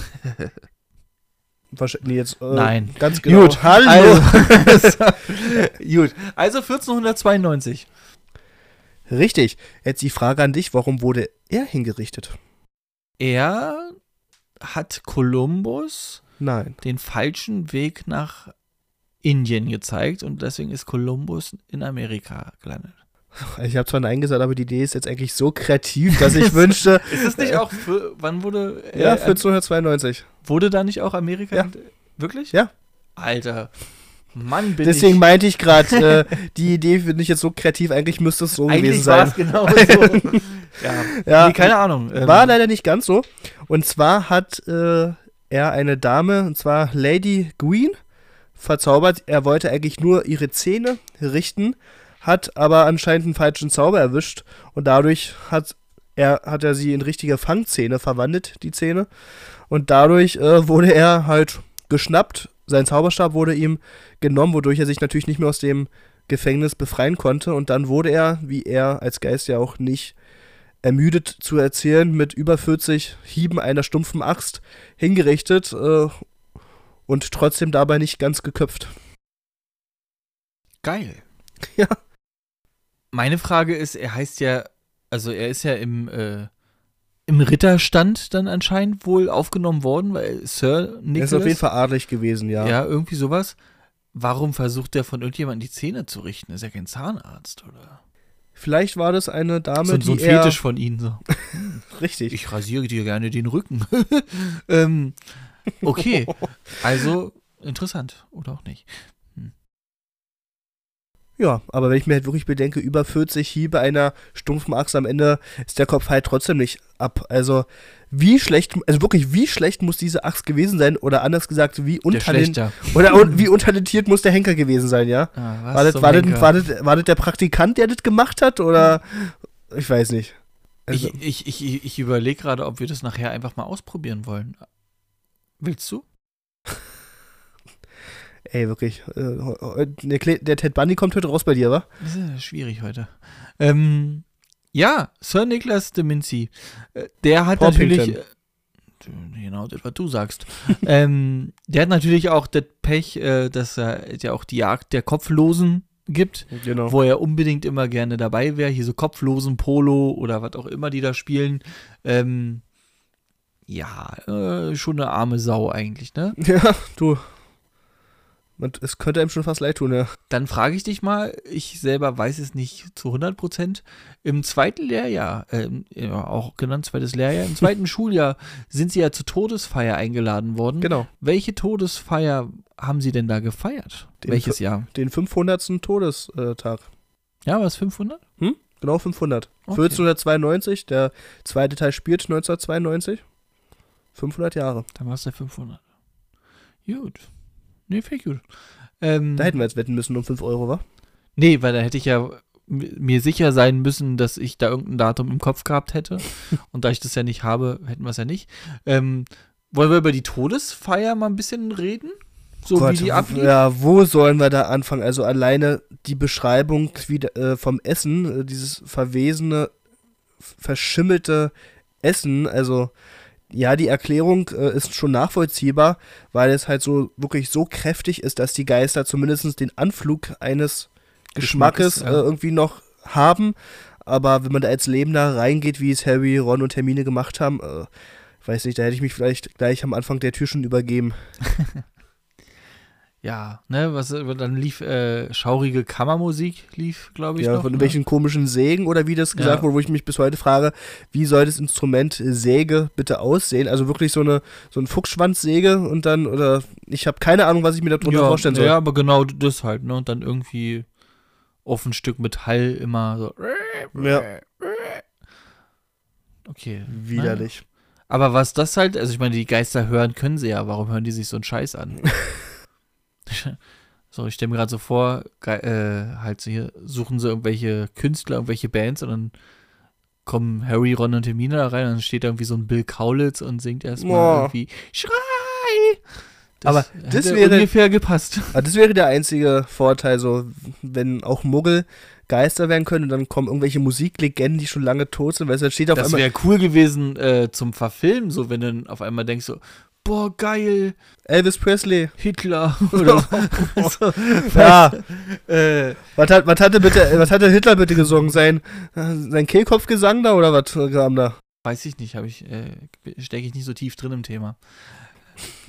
Wahrscheinlich nee, jetzt. Äh, Nein. Ganz genau. Gut, hallo. Also, *laughs* gut. Also 1492. Richtig. Jetzt die Frage an dich, warum wurde er hingerichtet? Er hat Kolumbus Nein. den falschen Weg nach Indien gezeigt und deswegen ist Kolumbus in Amerika gelandet. Ich habe zwar Nein gesagt, aber die Idee ist jetzt eigentlich so kreativ, *laughs* dass ich wünschte. ist es nicht auch für, wann wurde. Äh, ja, 1492. Wurde da nicht auch Amerika? Ja. Wirklich? Ja. Alter. Mann, bin Deswegen ich meinte ich gerade, äh, *laughs* die Idee finde ich jetzt so kreativ, eigentlich müsste es so eigentlich gewesen sein. genau *laughs* so. ja. ja. Nee, keine Ahnung. Ähm. War leider nicht ganz so. Und zwar hat äh, er eine Dame, und zwar Lady Green, verzaubert. Er wollte eigentlich nur ihre Zähne richten, hat aber anscheinend einen falschen Zauber erwischt und dadurch hat er, hat er sie in richtige Fangzähne verwandelt, die Zähne. Und dadurch äh, wurde er halt geschnappt, sein Zauberstab wurde ihm genommen, wodurch er sich natürlich nicht mehr aus dem Gefängnis befreien konnte. Und dann wurde er, wie er als Geist ja auch nicht ermüdet zu erzählen, mit über 40 Hieben einer stumpfen Axt hingerichtet äh, und trotzdem dabei nicht ganz geköpft. Geil. *laughs* Ja. Meine Frage ist, er heißt ja, also er ist ja im, äh, im Ritterstand dann anscheinend wohl aufgenommen worden, weil Sir Nicholas. Er ist auf jeden Fall adlig gewesen, ja. Ja, irgendwie sowas. Warum versucht der von irgendjemandem die Zähne zu richten? Ist ja kein Zahnarzt, oder? Vielleicht war das eine Dame, So, so ein die er, Fetisch von ihnen. So. *laughs* Richtig. Ich rasiere dir gerne den Rücken. *laughs* ähm, okay, *laughs* also interessant oder auch nicht. Ja, aber wenn ich mir halt wirklich bedenke, über 40 Hiebe einer stumpfen Axt am Ende ist der Kopf halt trotzdem nicht ab. Also wie schlecht, also wirklich wie schlecht muss diese Axt gewesen sein oder anders gesagt, wie, untalent, oder un, wie untalentiert muss der Henker gewesen sein, ja? Ah, was War das, war, das, war, das, war das der Praktikant, der das gemacht hat oder ich weiß nicht. Also, ich ich, ich, ich überlege gerade, ob wir das nachher einfach mal ausprobieren wollen. Willst du? Ey, wirklich. Äh, der, Ted Bundy kommt heute raus bei dir, wa? Das ist ja schwierig heute. Ähm, ja, Sir Nicholas de Mincy. Äh, Der hat Porpington. natürlich. Äh, genau, das, was du sagst. *laughs* ähm, der hat natürlich auch das Pech, dass er ja auch die Jagd der Kopflosen gibt, Genau. wo er unbedingt immer gerne dabei wäre. Hier so Kopflosen, Polo oder was auch immer die da spielen. Ähm, ja, äh, schon eine arme Sau eigentlich, ne? *laughs* Ja, du. Es könnte einem schon fast leid tun, ja. Dann frage ich dich mal, ich selber weiß es nicht zu 100 Prozent. Im zweiten Lehrjahr, ähm, ja, auch genannt zweites Lehrjahr, im zweiten *laughs* Schuljahr sind Sie ja zur Todesfeier eingeladen worden. Genau. Welche Todesfeier haben Sie denn da gefeiert? Den Welches Jahr? Den 500. Todestag. Ja, was 500? Genau 500. Okay. 1492, der zweite Teil spielt 1992. 500 Jahre. Dann war es der 500. Gut. Nee, viel gut. Ähm, Da hätten wir jetzt wetten müssen um 5 Euro, wa? Nee, weil da hätte ich ja mir sicher sein müssen, dass ich da irgendein Datum im Kopf gehabt hätte. *laughs* Und da ich das ja nicht habe, hätten wir es ja nicht. Ähm, wollen wir über die Todesfeier mal ein bisschen reden? So wie die ablief? Ja, wo sollen wir da anfangen? Also alleine die Beschreibung wie, äh, vom Essen, äh, dieses verwesene, verschimmelte Essen, also ja, die Erklärung äh, ist schon nachvollziehbar, weil es halt so wirklich so kräftig ist, dass die Geister zumindest den Anflug eines Geschmackes, Geschmackes, ja. äh, irgendwie noch haben. Aber wenn man da als Lebender reingeht, wie es Harry, Ron und Hermine gemacht haben, äh, weiß nicht, da hätte ich mich vielleicht gleich am Anfang der Tür schon übergeben. *laughs* Ja, ne, was dann lief äh, schaurige Kammermusik, lief, glaube ich. Ja, noch, von ne? welchen komischen Sägen oder wie das gesagt Ja. wurde, wo ich mich bis heute frage, wie soll das Instrument äh, Säge bitte aussehen? Also wirklich so eine so ein Fuchsschwanzsäge und dann, oder ich habe keine Ahnung, was ich mir darunter ja, vorstellen soll. Ja, aber genau das halt, ne? Und dann irgendwie auf ein Stück Metall immer so. Ja. Okay. Widerlich. Aber was das halt, also ich meine, die Geister hören können sie ja, warum hören die sich so einen Scheiß an? *laughs* *laughs* so, ich stelle mir gerade so vor, äh, halt so hier suchen sie irgendwelche Künstler, irgendwelche Bands und dann kommen Harry, Ron und Hermine da rein und dann steht da irgendwie so ein Bill Kaulitz und singt erstmal Boah. irgendwie Schrei! Aber das hätte wäre- ungefähr gepasst. *laughs* Aber das wäre der einzige Vorteil, so wenn auch Muggel Geister werden können und dann kommen irgendwelche Musiklegenden, die schon lange tot sind, weil es steht auf Das einmal. wäre cool gewesen äh, zum Verfilmen, so wenn du dann auf einmal denkst so, boah, geil, Elvis Presley. Hitler oder *laughs* so. *laughs* Ja, äh, was hat, was hatte bitte, was hatte Hitler bitte gesungen? Sein, sein Kehlkopfgesang da oder was kam da? Weiß ich nicht, habe ich, äh, stecke ich nicht so tief drin im Thema.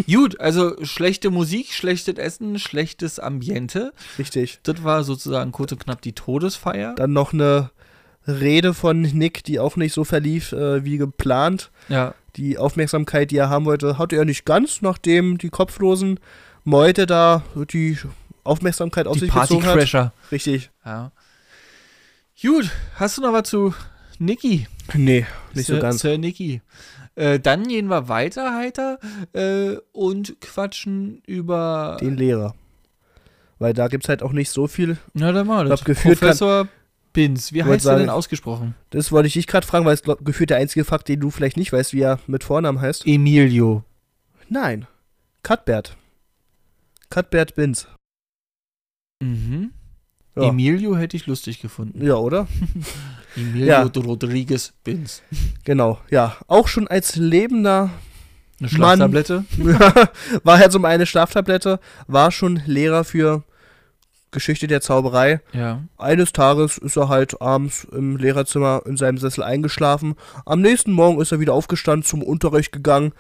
Gut, also schlechte Musik, schlechtes Essen, schlechtes Ambiente. Richtig. Das war sozusagen kurz und knapp die Todesfeier. Dann noch eine Rede von Nick, die auch nicht so verlief äh, wie geplant. Ja, Die Aufmerksamkeit, die er haben wollte, hatte er nicht ganz, nachdem die kopflosen Meute da die Aufmerksamkeit auf die sich gezogen hat. Partycrasher. Richtig. Ja. Gut, hast du noch was zu Niki? Nee, nicht Sir, so ganz. Sir Niki. Äh, dann gehen wir weiter, heiter, äh, und quatschen über. Den Lehrer. Weil da gibt es halt auch nicht so viel. Na, dann mal. Ich das. geführt kann- Binz. Wie heißt er denn ausgesprochen? Das wollte ich dich gerade fragen, weil es glaub, gefühlt der einzige Fakt, den du vielleicht nicht weißt, wie er mit Vornamen heißt. Emilio. Nein. Cuthbert. Cuthbert Binz. Mhm. Ja. Emilio hätte ich lustig gefunden. Ja, oder? *laughs* Emilio Ja. Rodriguez Binz. Genau, ja. Auch schon als lebender Eine Mann. *laughs* Schlaftablette. war halt so eine Schlaftablette, war schon Lehrer für Geschichte der Zauberei. Ja. Eines Tages ist er halt abends im Lehrerzimmer in seinem Sessel eingeschlafen. Am nächsten Morgen ist er wieder aufgestanden, zum Unterricht gegangen,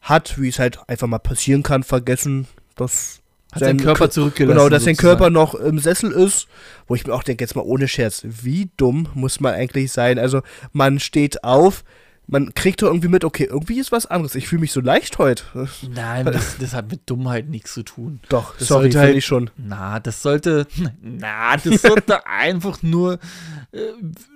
hat, wie es halt einfach mal passieren kann, vergessen, dass Hat seinen Körper zurückgelassen. Genau, dass sein. Körper noch im Sessel ist, wo ich mir auch denke, jetzt mal ohne Scherz, wie dumm muss man eigentlich sein? Also, man steht auf, man kriegt doch irgendwie mit, okay, irgendwie ist was anderes. Ich fühle mich so leicht heute. Nein, *laughs* das, das hat mit Dummheit nichts zu tun. Doch, Das sorry, finde halt- ich schon. Na, das sollte, *laughs* na, das sollte *laughs* einfach nur äh,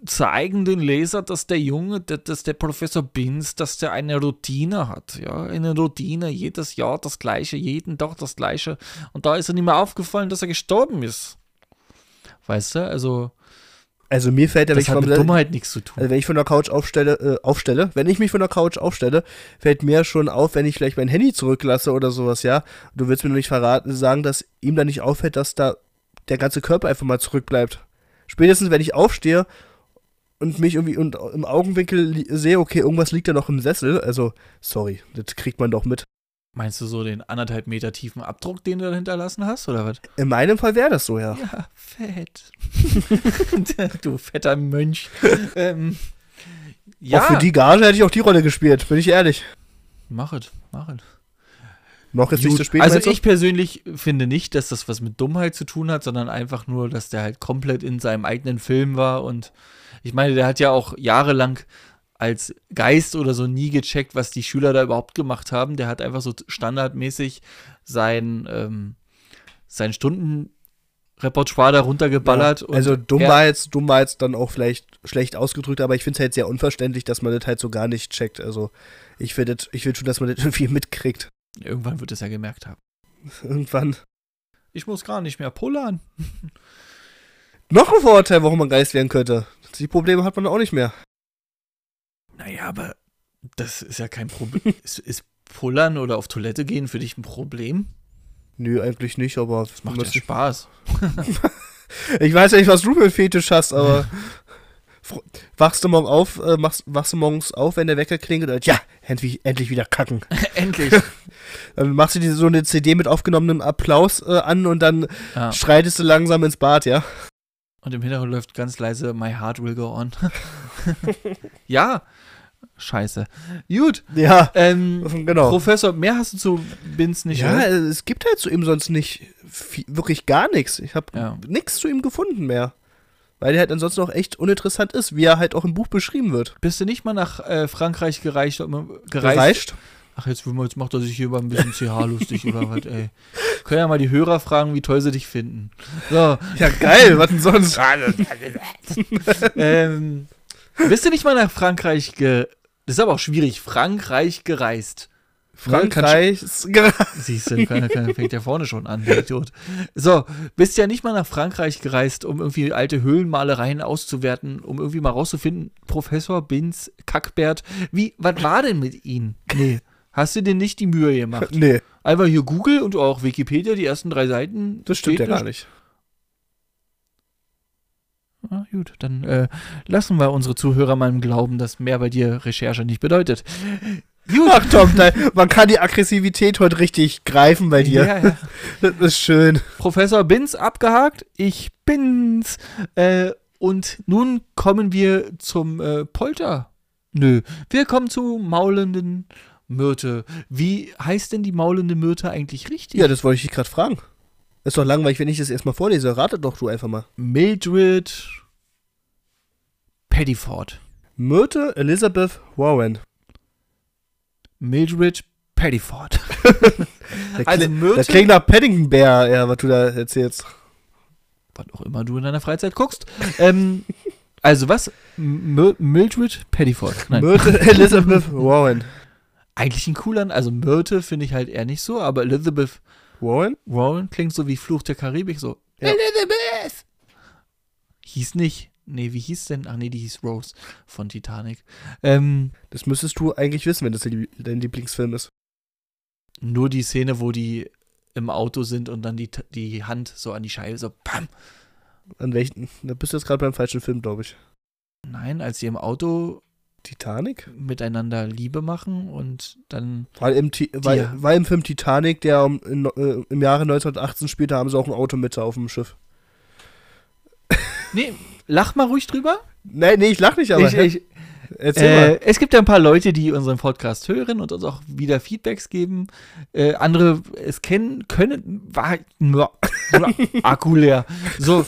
zeigen den Leser, dass der Junge, dass, dass der Professor Binz, dass der eine Routine hat, ja, eine Routine, jedes Jahr das Gleiche, jeden Tag das Gleiche. Und da ist er nicht mehr aufgefallen, dass er gestorben ist. Weißt du, also Also, mir fällt ja, wenn das ich hat mit Se- Dummheit nichts zu tun. Also wenn ich von der Couch aufstelle, äh, aufstelle, wenn ich mich von der Couch aufstelle, fällt mir schon auf, wenn ich vielleicht mein Handy zurücklasse oder sowas, ja. Du willst mir noch nicht verraten, sagen, dass ihm da nicht auffällt, dass da der ganze Körper einfach mal zurückbleibt. Spätestens, wenn ich aufstehe und mich irgendwie und im Augenwinkel sehe, okay, irgendwas liegt da noch im Sessel, also, sorry, das kriegt man doch mit. Meinst du so den anderthalb Meter tiefen Abdruck, den du da hinterlassen hast, oder was? In meinem Fall wäre das so, ja. Ja, fett. *laughs* du fetter Mönch. ähm, ja, Auch für die Gage hätte ich auch die Rolle gespielt, bin ich ehrlich. mach es, mach es. Noch ist nicht Gut, zu spät. also ich persönlich finde nicht, dass das was mit Dummheit zu tun hat, sondern einfach nur, dass der halt komplett in seinem eigenen Film war und ich meine, der hat ja auch jahrelang als Geist oder so nie gecheckt, was die Schüler da überhaupt gemacht haben. Der hat einfach so standardmäßig sein, ähm, sein Stundenrepertoire da runtergeballert. Ja, also dumm war jetzt, dumm war jetzt dann auch vielleicht schlecht ausgedrückt, aber ich finde es halt sehr unverständlich, dass man das halt so gar nicht checkt. Also ich will, das, ich will schon, dass man das *laughs* irgendwie mitkriegt. Irgendwann wird es ja gemerkt haben. *laughs* Irgendwann. Ich muss gar nicht mehr pullern. Noch ein Vorurteil, warum man Geist werden könnte. Die Probleme hat man auch nicht mehr. Naja, aber das ist ja kein Problem. *laughs* ist, ist Pullern oder auf Toilette gehen für dich ein Problem? Nö, eigentlich nicht, aber Das macht ja Spaß. *laughs* ich weiß ja nicht, was du für Fetisch hast, aber *laughs* wachst du morgen auf, äh, machst, wachst du morgens auf, wenn der Wecker klingelt und ja, endlich, endlich wieder kacken. Endlich. Dann machst du dir so eine CD mit aufgenommenem Applaus äh, an und dann Ja. schreitest du langsam ins Bad, ja? Und im Hintergrund läuft ganz leise My Heart Will Go On. Ja. Scheiße. Gut. Ja, Ähm, genau. Professor, mehr hast du zu Binz nicht, ja, oder? äh, es gibt halt zu ihm sonst nicht viel, wirklich gar nichts. Ich habe Ja. nichts zu ihm gefunden mehr. Weil er halt ansonsten auch echt uninteressant ist, wie er halt auch im Buch beschrieben wird. Bist du nicht mal nach äh, Frankreich gereicht, um, gereist? Gereicht? Ach, jetzt, jetzt macht er sich hier über ein bisschen CH lustig oder was, ey. Können ja mal die Hörer fragen, wie toll sie dich finden. So, Ja, geil, was denn sonst? *laughs* *laughs* ähm, bist du nicht mal nach Frankreich ge... Das ist aber auch schwierig. Frankreich gereist. Frankreich. Siehst du, fängt ja vorne schon an, der Idiot. So, bist ja nicht mal nach Frankreich gereist, um irgendwie alte Höhlenmalereien auszuwerten, um irgendwie mal rauszufinden, Professor Binz, Kackbert, wie, was war denn mit Ihnen? Nee. Hast du dir nicht die Mühe gemacht? nee, Einfach hier Google und auch Wikipedia, die ersten drei Seiten. das stimmt ja gar nicht. Ah, gut, dann äh, lassen wir unsere Zuhörer mal im Glauben, dass mehr bei dir Recherche nicht bedeutet. Gut. Ach Tom, da, man kann die Aggressivität heute richtig greifen bei dir. Ja, ja. Das ist schön. Professor Binz abgehakt. Ich bin's. Äh, und nun kommen wir zum äh, Polter. Nö, wir kommen zu maulenden Myrte. Wie heißt denn die maulende Myrte eigentlich richtig? Ja, das wollte ich dich gerade fragen. Ist doch langweilig, wenn ich das erstmal vorlese. Rate doch du einfach mal. Mildred Pettiford. Myrte Elizabeth Warren. Mildred Pettiford. *laughs* Also Myrte- Das klingt nach Paddington Bear, ja, was du da erzählst. Was auch immer du in deiner Freizeit guckst. ähm, also was? M Mildred Pettiford. Nein. Myrte *laughs* Elizabeth Warren. Eigentlich ein cooler, also Myrte finde ich halt eher nicht so, aber Elizabeth Warren? Warren klingt so wie Fluch der Karibik, so. Ja. Elizabeth! Hieß nicht. Nee, wie hieß denn? Ach nee, die hieß Rose von Titanic. Ähm, Das müsstest du eigentlich wissen, wenn das dein Lieb- dein Lieblingsfilm ist. nur die Szene, wo die im Auto sind und dann die, die Hand so an die Scheibe, so bam. An welchen? Da bist du jetzt gerade beim falschen Film, glaube ich. Nein, als sie im Auto Titanic? Miteinander Liebe machen und dann. Weil im, weil, weil im Film Titanic, der um, in, äh, im Jahre 1918 spielte, haben sie auch ein Auto mit auf dem Schiff. Nee, lach mal ruhig drüber. Nee, nee, ich lach nicht, aber. Ich, ich, erzähl äh, es gibt ja ein paar Leute, die unseren Podcast hören und uns auch wieder Feedbacks geben. Äh, andere es kennen, können, war, *laughs* Akku leer. So,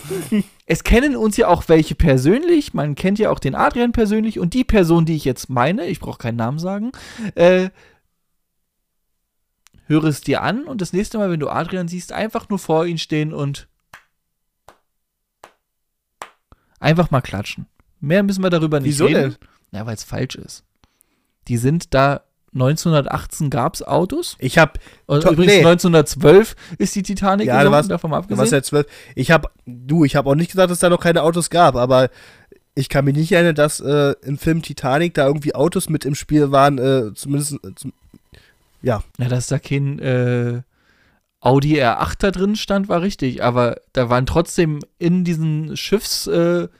es kennen uns ja auch welche persönlich. Man kennt ja auch den Adrian persönlich und die Person, die ich jetzt meine, ich brauche keinen Namen sagen, äh, höre es dir an und das nächste Mal, wenn du Adrian siehst, einfach nur vor ihn stehen und einfach mal klatschen. Mehr müssen wir darüber nicht Wieso reden. denn? Ja, weil es falsch ist. Die sind da 1918 gab es Autos. Ich hab, Und To- übrigens nee. 1912 ist die Titanic Ja, warst- davon mal du warst abgesehen. ja zwölf. Ich hab, du, ich hab auch nicht gesagt, dass da noch keine Autos gab, aber ich kann mich nicht erinnern, dass äh, im Film Titanic da irgendwie Autos mit im Spiel waren, äh, zumindest, äh, zum, ja. Na, dass da kein äh, Audi R8 da drin stand, war richtig. Aber da waren trotzdem in diesem Schiffsrumpf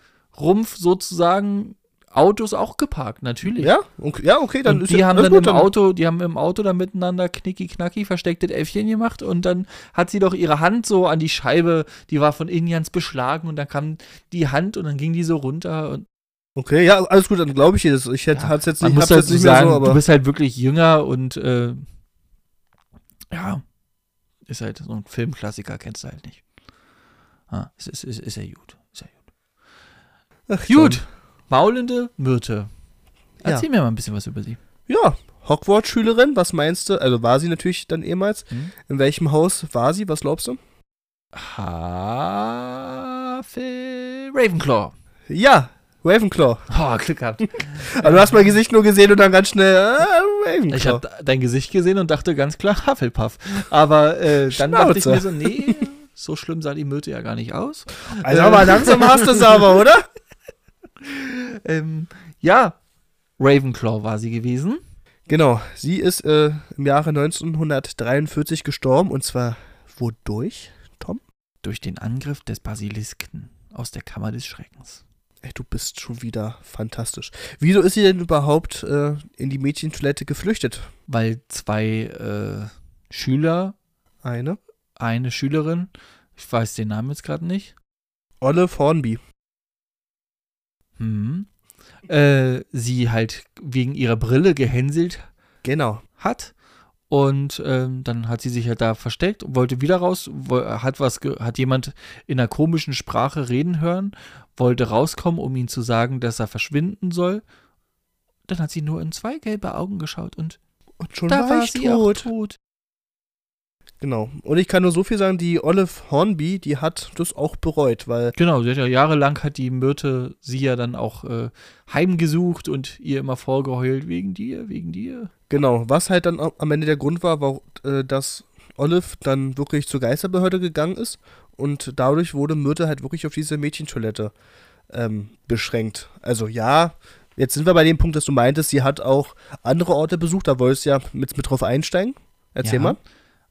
äh, sozusagen Autos auch geparkt, natürlich. Ja, okay, ja, okay, dann und ist die ja, haben dann gut, im Auto, die haben im Auto dann miteinander knicki knacki verstecktes Äffchen gemacht und dann hat sie doch ihre Hand so an die Scheibe, die war von innen ganz beschlagen und dann kam die Hand und dann ging die so runter und Okay, ja, alles gut, dann glaube ich dir das. Ich hätte Ja, hat's jetzt nicht, muss hab's halt jetzt nicht sagen, so, aber. du bist halt wirklich jünger und äh, ja, ist halt so ein Filmklassiker, kennst du halt nicht. Ah, ist, ist, ist, ist ja gut. Ist ja gut. Ach, Gut, maulende Myrte. Ja. Erzähl mir mal ein bisschen was über sie. Ja, Hogwarts-Schülerin, was meinst du? Also war sie natürlich dann ehemals. Hm? In welchem Haus war sie? Was glaubst du? Hafe Ravenclaw. Ja, Ravenclaw. Oh, Glück gehabt. Aber *laughs* du hast mein Gesicht nur gesehen und dann ganz schnell äh, Ravenclaw. Ich habe dein Gesicht gesehen und dachte ganz klar Hufflepuff. Aber äh, dann dachte ich mir so, nee, so schlimm sah die Myrte ja gar nicht aus. also aber langsam hast du es aber, oder? *laughs* *laughs* Ähm, ja, Ravenclaw war sie gewesen. Genau, sie ist äh, im Jahre 1943 gestorben und zwar wodurch, Tom? Durch den Angriff des Basilisken aus der Kammer des Schreckens. Ey, du bist schon wieder fantastisch. Wieso ist sie denn überhaupt äh, in die Mädchentoilette geflüchtet? Weil zwei äh, Schüler, Eine? eine Schülerin, ich weiß den Namen jetzt gerade nicht, Olive Hornby. Hm, äh, sie halt wegen ihrer Brille gehänselt Genau. hat. Und ähm, dann hat sie sich halt da versteckt und wollte wieder raus, wo, hat was, hat jemand in einer komischen Sprache reden hören, wollte rauskommen, um ihm zu sagen, dass er verschwinden soll. Dann hat sie nur in zwei gelbe Augen geschaut und Und schon da war war sie auch tot. tot. Genau. Und ich kann nur so viel sagen, die Olive Hornby, die hat das auch bereut, weil Genau, sie hat ja jahrelang hat die Myrte sie ja dann auch äh, heimgesucht und ihr immer vorgeheult, wegen dir, wegen dir. Genau, was halt dann am Ende der Grund war, war, äh, dass Olive dann wirklich zur Geisterbehörde gegangen ist und dadurch wurde Myrte halt wirklich auf diese Mädchentoilette ähm, beschränkt. Also ja, jetzt sind wir bei dem Punkt, dass du meintest, sie hat auch andere Orte besucht, da wolltest du ja mit, mit drauf einsteigen. Erzähl Ja. mal.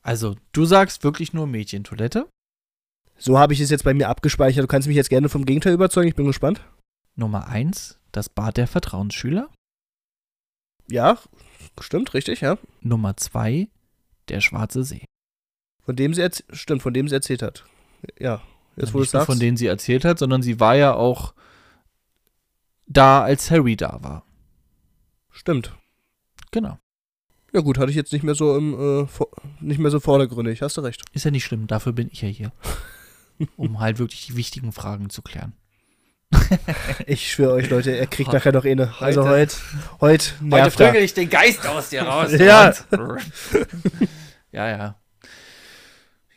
Also, du sagst wirklich nur Mädchentoilette. So habe ich es jetzt bei mir abgespeichert. Du kannst mich jetzt gerne vom Gegenteil überzeugen, ich bin gespannt. Nummer eins, das Bad der Vertrauensschüler. Ja, stimmt, richtig, ja. Nummer zwei, der Schwarze See. Von dem sie erz- stimmt, von dem sie erzählt hat. Ja, jetzt wo du es Nicht nur sagst. von denen sie erzählt hat, sondern sie war ja auch da, als Harry da war. Stimmt. Genau. Ja gut, hatte ich jetzt nicht mehr so im äh, vor- nicht mehr so vordergründig. Hast du recht. Ist ja nicht schlimm, dafür bin ich ja hier. um halt wirklich die wichtigen Fragen zu klären. Ich schwöre euch, Leute, er kriegt Heute- nachher noch eine. Also heute- heute, heute nervt er. ich den Geist aus dir raus. Ja. *laughs* ja, ja.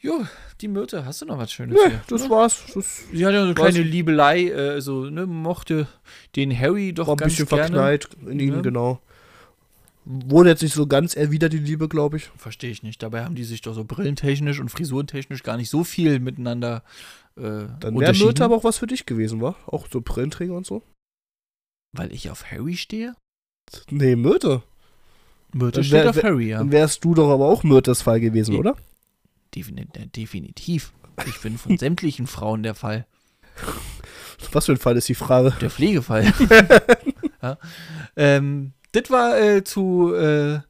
Jo, die Myrte, hast du noch was Schönes Nee, hier? das war's. Das Sie hat ja so eine kleine Liebelei, äh, so, ne, mochte den Harry doch war ein ganz bisschen gerne. verknallt in ihn, Ja. genau. Wurde jetzt nicht so ganz erwidert, die Liebe, glaube ich. Verstehe ich nicht. Dabei haben die sich doch so brillentechnisch und frisurentechnisch gar nicht so viel miteinander äh, Dann wäre. Myrte aber auch was für dich gewesen, war? Auch so Brillenträger und so? Weil ich auf Harry stehe? Nee, Myrte. Myrte Dann steht wär- auf Harry, ja. Dann wärst du doch aber auch Myrtes Fall gewesen, Nee. oder? Äh, definitiv. Ich bin von *laughs* sämtlichen Frauen der Fall. Was für ein Fall ist die Frage? Der Pflegefall. *laughs* ja. ähm, das war äh, zu äh,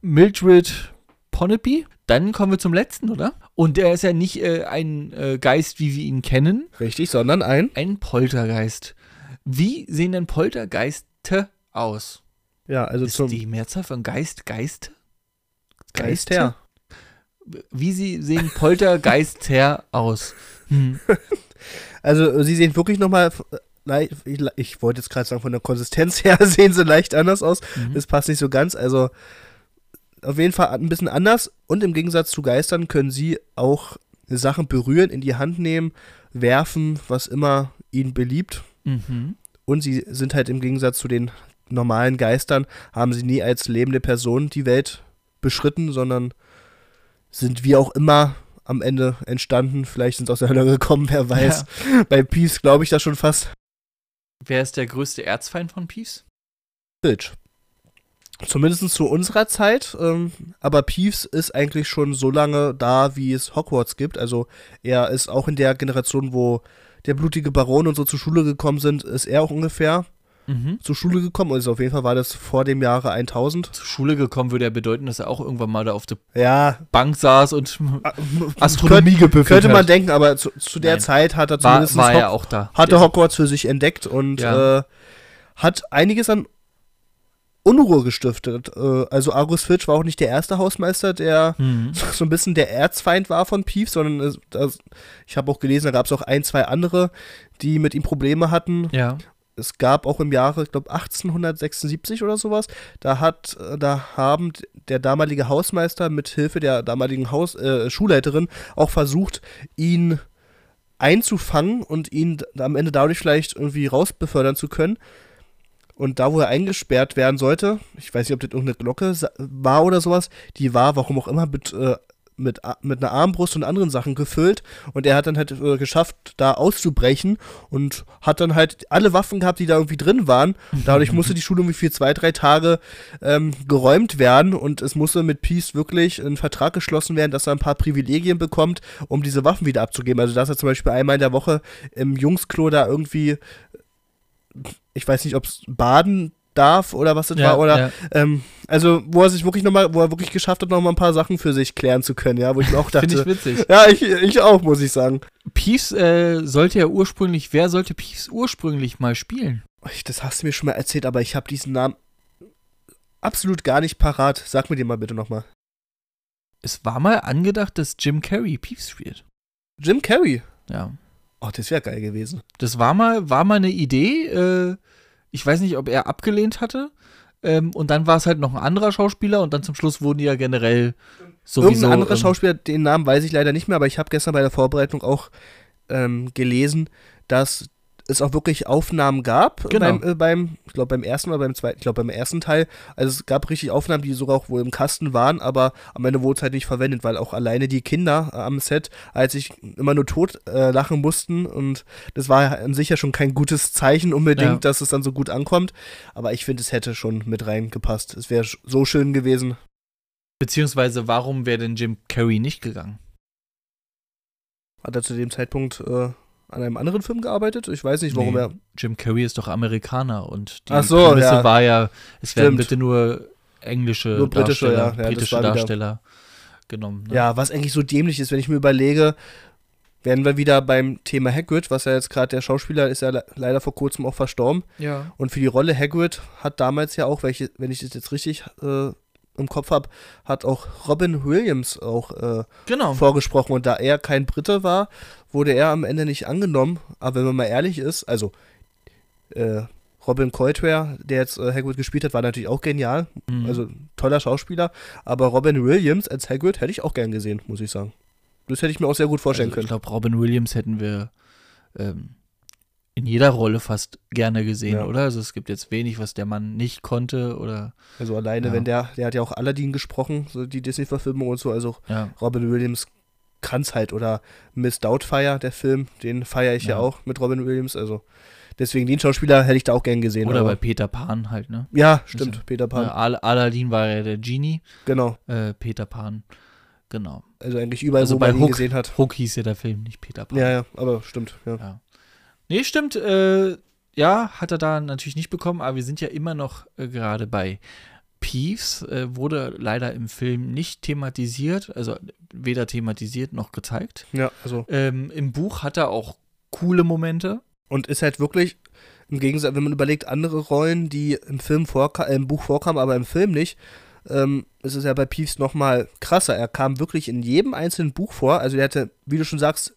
Mildred Ponape. Dann kommen wir zum letzten, oder? Und der ist ja nicht äh, ein äh, Geist, wie wir ihn kennen. Richtig, sondern ein. Ein Poltergeist. Wie sehen denn Poltergeiste aus? Ja, also ist zum die Mehrzahl von Geist, Geist? Geister. Wie sie sehen Poltergeister aus? Hm. *laughs* Also sie sehen wirklich nochmal, ich, ich wollte jetzt gerade sagen, von der Konsistenz *laughs* her sehen sie leicht anders aus. Mhm. Das passt nicht so ganz. Also auf jeden Fall ein bisschen anders. Und im Gegensatz zu Geistern können sie auch Sachen berühren, in die Hand nehmen, werfen, was immer ihnen beliebt. Mhm. Und sie sind halt im Gegensatz zu den normalen Geistern, haben sie nie als lebende Person die Welt beschritten, sondern sind wie auch immer am Ende entstanden. Vielleicht sind sie aus der Hölle gekommen, wer weiß. Bei Peace glaube ich das schon fast. Wer ist der größte Erzfeind von Peace? Filch. Zumindest zu unserer Zeit. Ähm, aber Peeves ist eigentlich schon so lange da, wie es Hogwarts gibt. Also er ist auch in der Generation, wo der blutige Baron und so zur Schule gekommen sind, ist er auch ungefähr Mhm. zur Schule gekommen. Also auf jeden Fall war das vor dem Jahre 1000. Zur Schule gekommen würde ja bedeuten, dass er auch irgendwann mal da auf der Ja, Bank saß und äh, *laughs* Astronomie könnte, gebüffelt könnte man hat. denken, aber zu, zu der Nein. Zeit hat er War, zumindest war Hog- er auch da. hatte Hogwarts für sich entdeckt und Ja. äh, hat einiges an Unruhe gestiftet. Äh, also Argus Filch war auch nicht der erste Hausmeister, der Mhm. *laughs* so ein bisschen der Erzfeind war von Peeves, sondern das, ich habe auch gelesen, da gab es auch ein, zwei andere, die mit ihm Probleme hatten. Ja. Es gab auch im Jahre, ich glaube 1876 oder sowas, da hat, äh, da haben der damalige Hausmeister mit Hilfe der damaligen Haus, äh, Schulleiterin auch versucht, ihn einzufangen und ihn am Ende dadurch vielleicht irgendwie rausbefördern zu können. Und da, wo er eingesperrt werden sollte, ich weiß nicht, ob das irgendeine Glocke war oder sowas, die war, warum auch immer, mit, äh, mit, mit einer Armbrust und anderen Sachen gefüllt. Und er hat dann halt äh, geschafft, da auszubrechen und hat dann halt alle Waffen gehabt, die da irgendwie drin waren. Dadurch *laughs* musste die Schule irgendwie für zwei, drei Tage ähm, geräumt werden und es musste mit Peace wirklich ein Vertrag geschlossen werden, dass er ein paar Privilegien bekommt, um diese Waffen wieder abzugeben. Also, dass er zum Beispiel einmal in der Woche im Jungsklo da irgendwie, ich weiß nicht, ob es baden darf oder was das Ja, war, oder ja. ähm, also wo er sich wirklich nochmal, wo er wirklich geschafft hat, nochmal ein paar Sachen für sich klären zu können, ja, wo ich mir auch *laughs* Finde ich dachte. witzig. ja, ich, ich auch, muss ich sagen. Peace äh, sollte ja ursprünglich, wer sollte Peace ursprünglich mal spielen? Das hast du mir schon mal erzählt, aber ich habe diesen Namen absolut gar nicht parat. Sag mir den mal bitte nochmal. Es war mal angedacht, dass Jim Carrey Peace spielt. Jim Carrey. Ja. Oh, das wäre geil gewesen. Das war mal, war mal eine Idee. Äh, ich weiß nicht, ob er abgelehnt hatte. Ähm, und dann war es halt noch ein anderer Schauspieler und dann zum Schluss wurden die ja generell sowieso. Irgendein anderer ähm, Schauspieler, den Namen weiß ich leider nicht mehr, aber ich habe gestern bei der Vorbereitung auch ähm, gelesen, dass es auch wirklich Aufnahmen gab Genau. beim, äh, beim, ich glaube beim ersten oder beim zweiten, ich glaube beim ersten Teil. Also es gab richtig Aufnahmen, die sogar auch wohl im Kasten waren, aber am Ende wurde es halt nicht verwendet, weil auch alleine die Kinder äh, am Set, als ich immer nur tot äh, lachen mussten und das war an sich ja schon kein gutes Zeichen unbedingt, Ja. dass es dann so gut ankommt. Aber ich finde, es hätte schon mit reingepasst. Es wäre so schön gewesen. Beziehungsweise, warum wäre denn Jim Carrey nicht gegangen? Hat er zu dem Zeitpunkt äh, an einem anderen Film gearbeitet? Ich weiß nicht, warum Nee, er. Jim Carrey ist doch Amerikaner und die Ach so, Prämisse ja. war ja, es werden Stimmt. bitte nur englische Nur britische, Darsteller, ja. Ja, britische Darsteller genommen. Ne? Ja, was eigentlich so dämlich ist, wenn ich mir überlege, werden wir wieder beim Thema Hagrid, was ja jetzt gerade der Schauspieler ist ja le leider vor kurzem auch verstorben. ja. Und für die Rolle Hagrid hat damals ja auch, welche, wenn ich das jetzt richtig äh, im Kopf habe, hat auch Robin Williams auch äh, Genau. vorgesprochen. Und da er kein Brite war, wurde er am Ende nicht angenommen. Aber wenn man mal ehrlich ist, also äh, Robin Coltrane, der jetzt äh, Hagrid gespielt hat, war natürlich auch genial. Mhm. Also toller Schauspieler. Aber Robin Williams als Hagrid hätte ich auch gern gesehen, muss ich sagen. Das hätte ich mir auch sehr gut vorstellen also, ich können. glaube, Robin Williams hätten wir ähm, in jeder Rolle fast gerne gesehen, Ja. oder? Also es gibt jetzt wenig, was der Mann nicht konnte oder Also alleine, Ja. wenn der, der hat ja auch Aladdin gesprochen, so die Disney-Verfilmung und so. Also ja. Robin Williams kann's halt. Oder Miss Doubtfire, der Film, den feiere ich ja. Ja. auch mit Robin Williams. Also deswegen den Schauspieler hätte ich da auch gern gesehen. Oder bei Peter Pan halt, ne? ja, stimmt, Also, Peter Pan. Al Aladdin war ja der Genie, Genau. äh, Peter Pan, genau. Also eigentlich überall, Also wo bei man ihn Hook, gesehen hat. Hook hieß ja der Film, nicht Peter Pan. Ja, ja, aber stimmt. Ja. Nee, stimmt. Äh, ja, hat er da natürlich nicht bekommen, aber wir sind ja immer noch äh, gerade bei Peeves äh, wurde leider im Film nicht thematisiert, also weder thematisiert noch gezeigt. Ja, also. Ähm, Im Buch hat er auch coole Momente. Und ist halt wirklich, im Gegensatz, wenn man überlegt, andere Rollen, die im Film vorka äh, im Buch vorkamen, aber im Film nicht, ähm, ist es ja bei Peeves nochmal krasser. Er kam wirklich in jedem einzelnen Buch vor. Also er hatte, wie du schon sagst,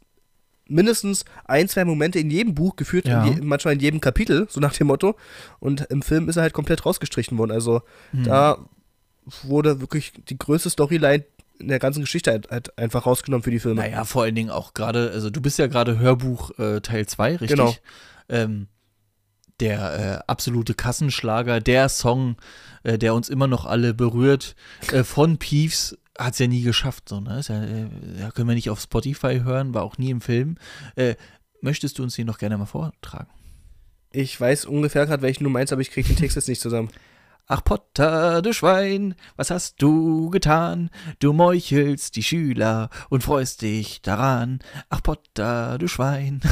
mindestens ein, zwei Momente in jedem Buch geführt, Ja. in je, manchmal in jedem Kapitel, so nach dem Motto. Und im Film ist er halt komplett rausgestrichen worden. Also Hm. da wurde wirklich die größte Storyline in der ganzen Geschichte halt, halt einfach rausgenommen für die Filme. Naja, vor allen Dingen auch gerade, also du bist ja gerade Hörbuch äh, Teil 2, richtig? Genau. Ähm, der äh, absolute Kassenschlager, der Song, äh, der uns immer noch alle berührt, äh, von Peeves hat es ja nie geschafft. So, ne? Äh, ja, können wir nicht auf Spotify hören, war auch nie im Film. Äh, möchtest du uns den noch gerne mal vortragen? Ich weiß ungefähr gerade, welchen du meinst, aber ich kriege den Text jetzt nicht zusammen. Ach Potter, du Schwein, was hast du getan? Du meuchelst die Schüler und freust dich daran. Ach Potter, du Schwein. *laughs*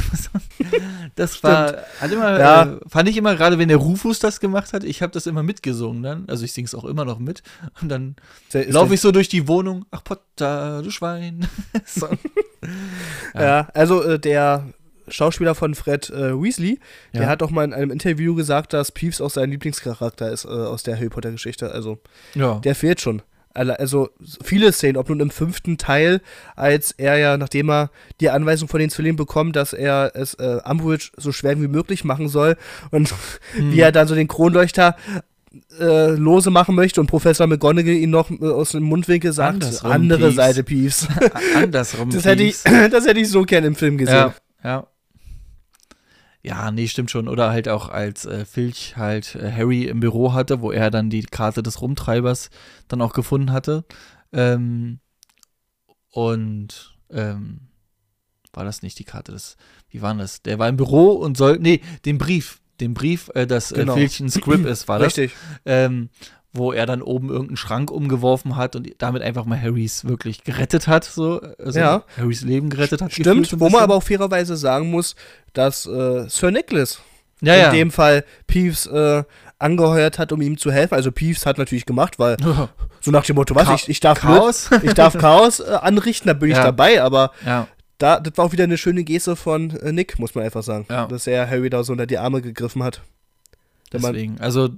Das war, hat immer, Ja. äh, fand ich immer, gerade wenn der Rufus das gemacht hat, ich habe das immer mitgesungen dann. Also ich singe es auch immer noch mit. Und dann laufe ich so durch die Wohnung. Ach Potter, du Schwein. *laughs* so. *laughs* Ja, also äh, der Schauspieler von Fred äh, Weasley, der Ja. hat auch mal in einem Interview gesagt, dass Peeves auch sein Lieblingscharakter ist äh, aus der Harry Potter Geschichte. Also Ja. der fehlt schon. Also viele Szenen, ob nun im fünften Teil, als er ja, nachdem er die Anweisung von den Zwillingen bekommt, dass er es äh, Umbridge so schwer wie möglich machen soll und Hm. wie er dann so den Kronleuchter äh, lose machen möchte und Professor McGonagall ihn noch äh, aus dem Mundwinkel sagt, Andersrum, andere Peeves. Seite Peeves. *laughs* Andersrum. das, hätte ich, das hätte ich so gern im Film gesehen. Ja, ja. Ja, nee, stimmt schon. Oder halt auch als äh, Filch halt äh, Harry im Büro hatte, wo er dann die Karte des Rumtreibers dann auch gefunden hatte. Ähm, und ähm, war das nicht die Karte des, wie war das? Der war im Büro und soll, nee, den Brief, den Brief, äh, dass äh, Genau. Filch ein Script ist, war *clears throat* das? Richtig. ähm, wo er dann oben irgendeinen Schrank umgeworfen hat und damit einfach mal Harrys wirklich gerettet hat, so, also Ja. Harrys Leben gerettet hat. Stimmt, wo man aber auch fairerweise sagen muss, dass äh, Sir Nicholas ja, in ja. dem Fall Peeves äh, angeheuert hat, um ihm zu helfen. Also Peeves hat natürlich gemacht, weil so nach dem Motto, was, ich, ich darf Chaos? Blöd, *laughs* ich darf Chaos äh, anrichten, da bin ich dabei, aber da, das war auch wieder eine schöne Geste von äh, Nick, muss man einfach sagen. Dass er Harry da so unter die Arme gegriffen hat. Deswegen. Also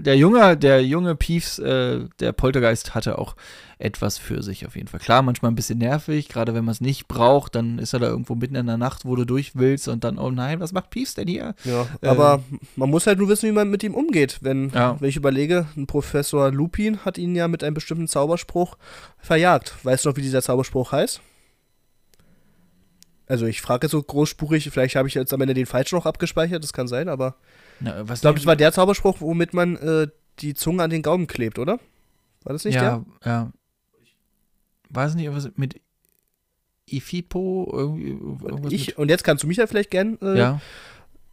der junge, der junge Peeves, äh, der Poltergeist hatte auch etwas für sich auf jeden Fall. Klar, manchmal ein bisschen nervig, gerade wenn man es nicht braucht, dann ist er da irgendwo mitten in der Nacht, wo du durch willst und dann, oh nein, was macht Peeves denn hier? Ja, Äh, aber man muss halt nur wissen, wie man mit ihm umgeht. Wenn, Ja. wenn ich überlege, ein Professor Lupin hat ihn ja mit einem bestimmten Zauberspruch verjagt. Weißt du noch, wie dieser Zauberspruch heißt? Also ich frage jetzt so großspurig, vielleicht habe ich jetzt am Ende den falschen noch abgespeichert, das kann sein, aber Na, was ich glaube, das war der Zauberspruch, womit man äh, die Zunge an den Gaumen klebt, oder? War das nicht ja, ja. Weiß nicht, was mit Ifipo irgendwie der? Ich, und jetzt kannst du mich ja vielleicht gern mit, äh, ja,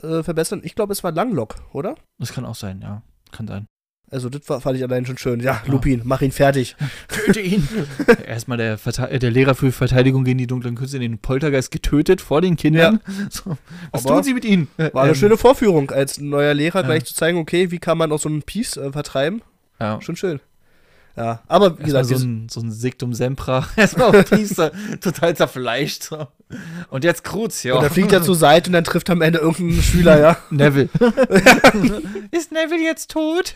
äh, verbessern. Ich glaube, es war Langlock, oder? das kann auch sein, ja, kann sein. Also das fand ich allein schon schön. Ja, Ja. Lupin, mach ihn fertig. *laughs* Töte ihn. *laughs* Erstmal der, äh, der Lehrer für Verteidigung gegen die dunklen Künste, den Poltergeist getötet vor den Kindern. *laughs* So, was Aber tun sie mit ihnen? War eine Ähm, schöne Vorführung, als neuer Lehrer Ja. gleich zu zeigen, okay, wie kann man auch so einen Peace äh, vertreiben. Ja. Schon schön. Ja, aber wie Erstmal gesagt, so ein, so ein Siktum Sempra. Erstmal auf Tiefster, total zerfleischt. So. Und jetzt Kruz, ja. und dann fliegt er zur Seite und dann trifft am Ende irgendein Schüler, ja. *laughs* Neville. *laughs* Ist Neville jetzt tot?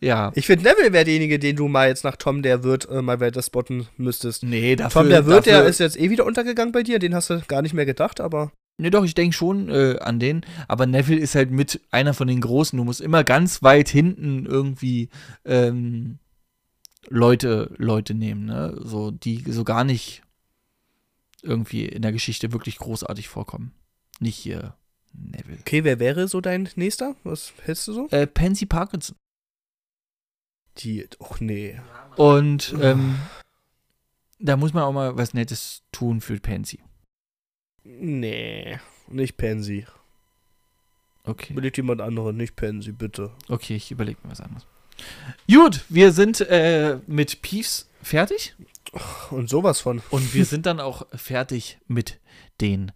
Ja. Ich finde, Neville wäre derjenige, den du mal jetzt nach Tom, der wird, äh, mal weiter spotten müsstest. Nee, dafür. Tom, der wird, der dafür, ist jetzt eh wieder untergegangen bei dir, den hast du gar nicht mehr gedacht, aber Nee, doch, ich denke schon äh, an den. Aber Neville ist halt mit einer von den Großen. Du musst immer ganz weit hinten irgendwie ähm, Leute, Leute nehmen, ne? So, die so gar nicht irgendwie in der Geschichte wirklich großartig vorkommen. Nicht hier Neville. okay, wer wäre so dein nächster? Was hältst du so? Äh, Pansy Parkinson. Die, och nee. Und ähm, da muss man auch mal was Nettes tun für Pansy. Nee, nicht Pansy. Okay. Belegt jemand anderen, nicht Pansy, bitte. Okay, ich überlege mir was anderes. Gut, wir sind äh, mit Peeves fertig. Und sowas von. Und wir sind dann auch fertig mit den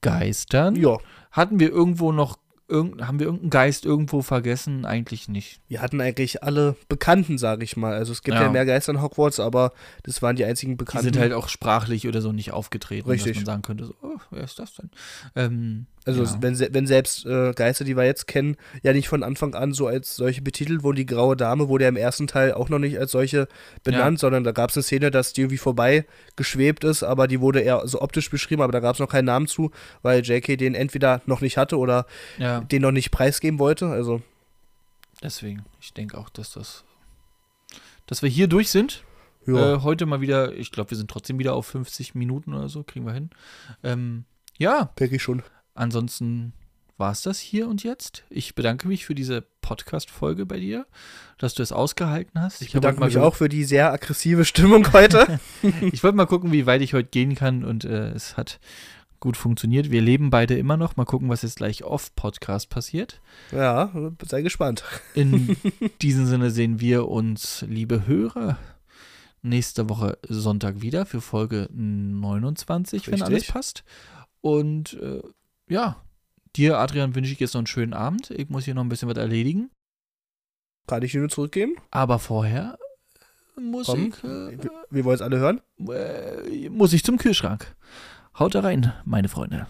Geistern. Ja. Hatten wir irgendwo noch irgend, haben wir irgendeinen Geist irgendwo vergessen? Eigentlich nicht. Wir hatten eigentlich alle Bekannten, sage ich mal. Also es gibt ja. Ja. mehr Geister in Hogwarts, aber das waren die einzigen Die Bekannten. sind halt auch sprachlich oder so nicht aufgetreten, Richtig. dass man sagen könnte, so, oh, wer ist das denn? Ähm, also ja. wenn, wenn selbst äh, Geister, die wir jetzt kennen, ja nicht von Anfang an so als solche betitelt wurden. Die Graue Dame wurde ja im ersten Teil auch noch nicht als solche benannt, sondern da gab es eine Szene, dass die irgendwie vorbei geschwebt ist, aber die wurde eher so optisch beschrieben, aber da gab es noch keinen Namen zu, weil JK den entweder noch nicht hatte oder ja, den noch nicht preisgeben wollte. Also deswegen. Ich denke auch, dass das, dass wir hier durch sind. ja, Äh, heute mal wieder, ich glaube, wir sind trotzdem wieder auf 50 Minuten oder so, kriegen wir hin. Ähm, ja, denke ich schon. Ansonsten war es das hier und jetzt. Ich bedanke mich für diese Podcast-Folge bei dir, dass du es ausgehalten hast. Ich hab bedanke mich auch für die sehr aggressive Stimmung heute. *laughs* Ich wollte mal gucken, wie weit ich heute gehen kann und äh, es hat gut funktioniert. Wir leben beide immer noch. Mal gucken, was jetzt gleich off-Podcast passiert. ja, sei gespannt. In *laughs* diesem Sinne sehen wir uns, liebe Hörer, nächste Woche Sonntag wieder für Folge 29, wenn Richtig. alles passt. Und äh, ja, dir, Adrian, wünsche ich jetzt noch einen schönen Abend. Ich muss hier noch ein bisschen was erledigen. Kann ich dir nur zurückgeben? Aber vorher muss Komm, ich, äh, Wir, wollen es alle hören. äh, muss ich zum Kühlschrank. Haut da rein, meine Freunde.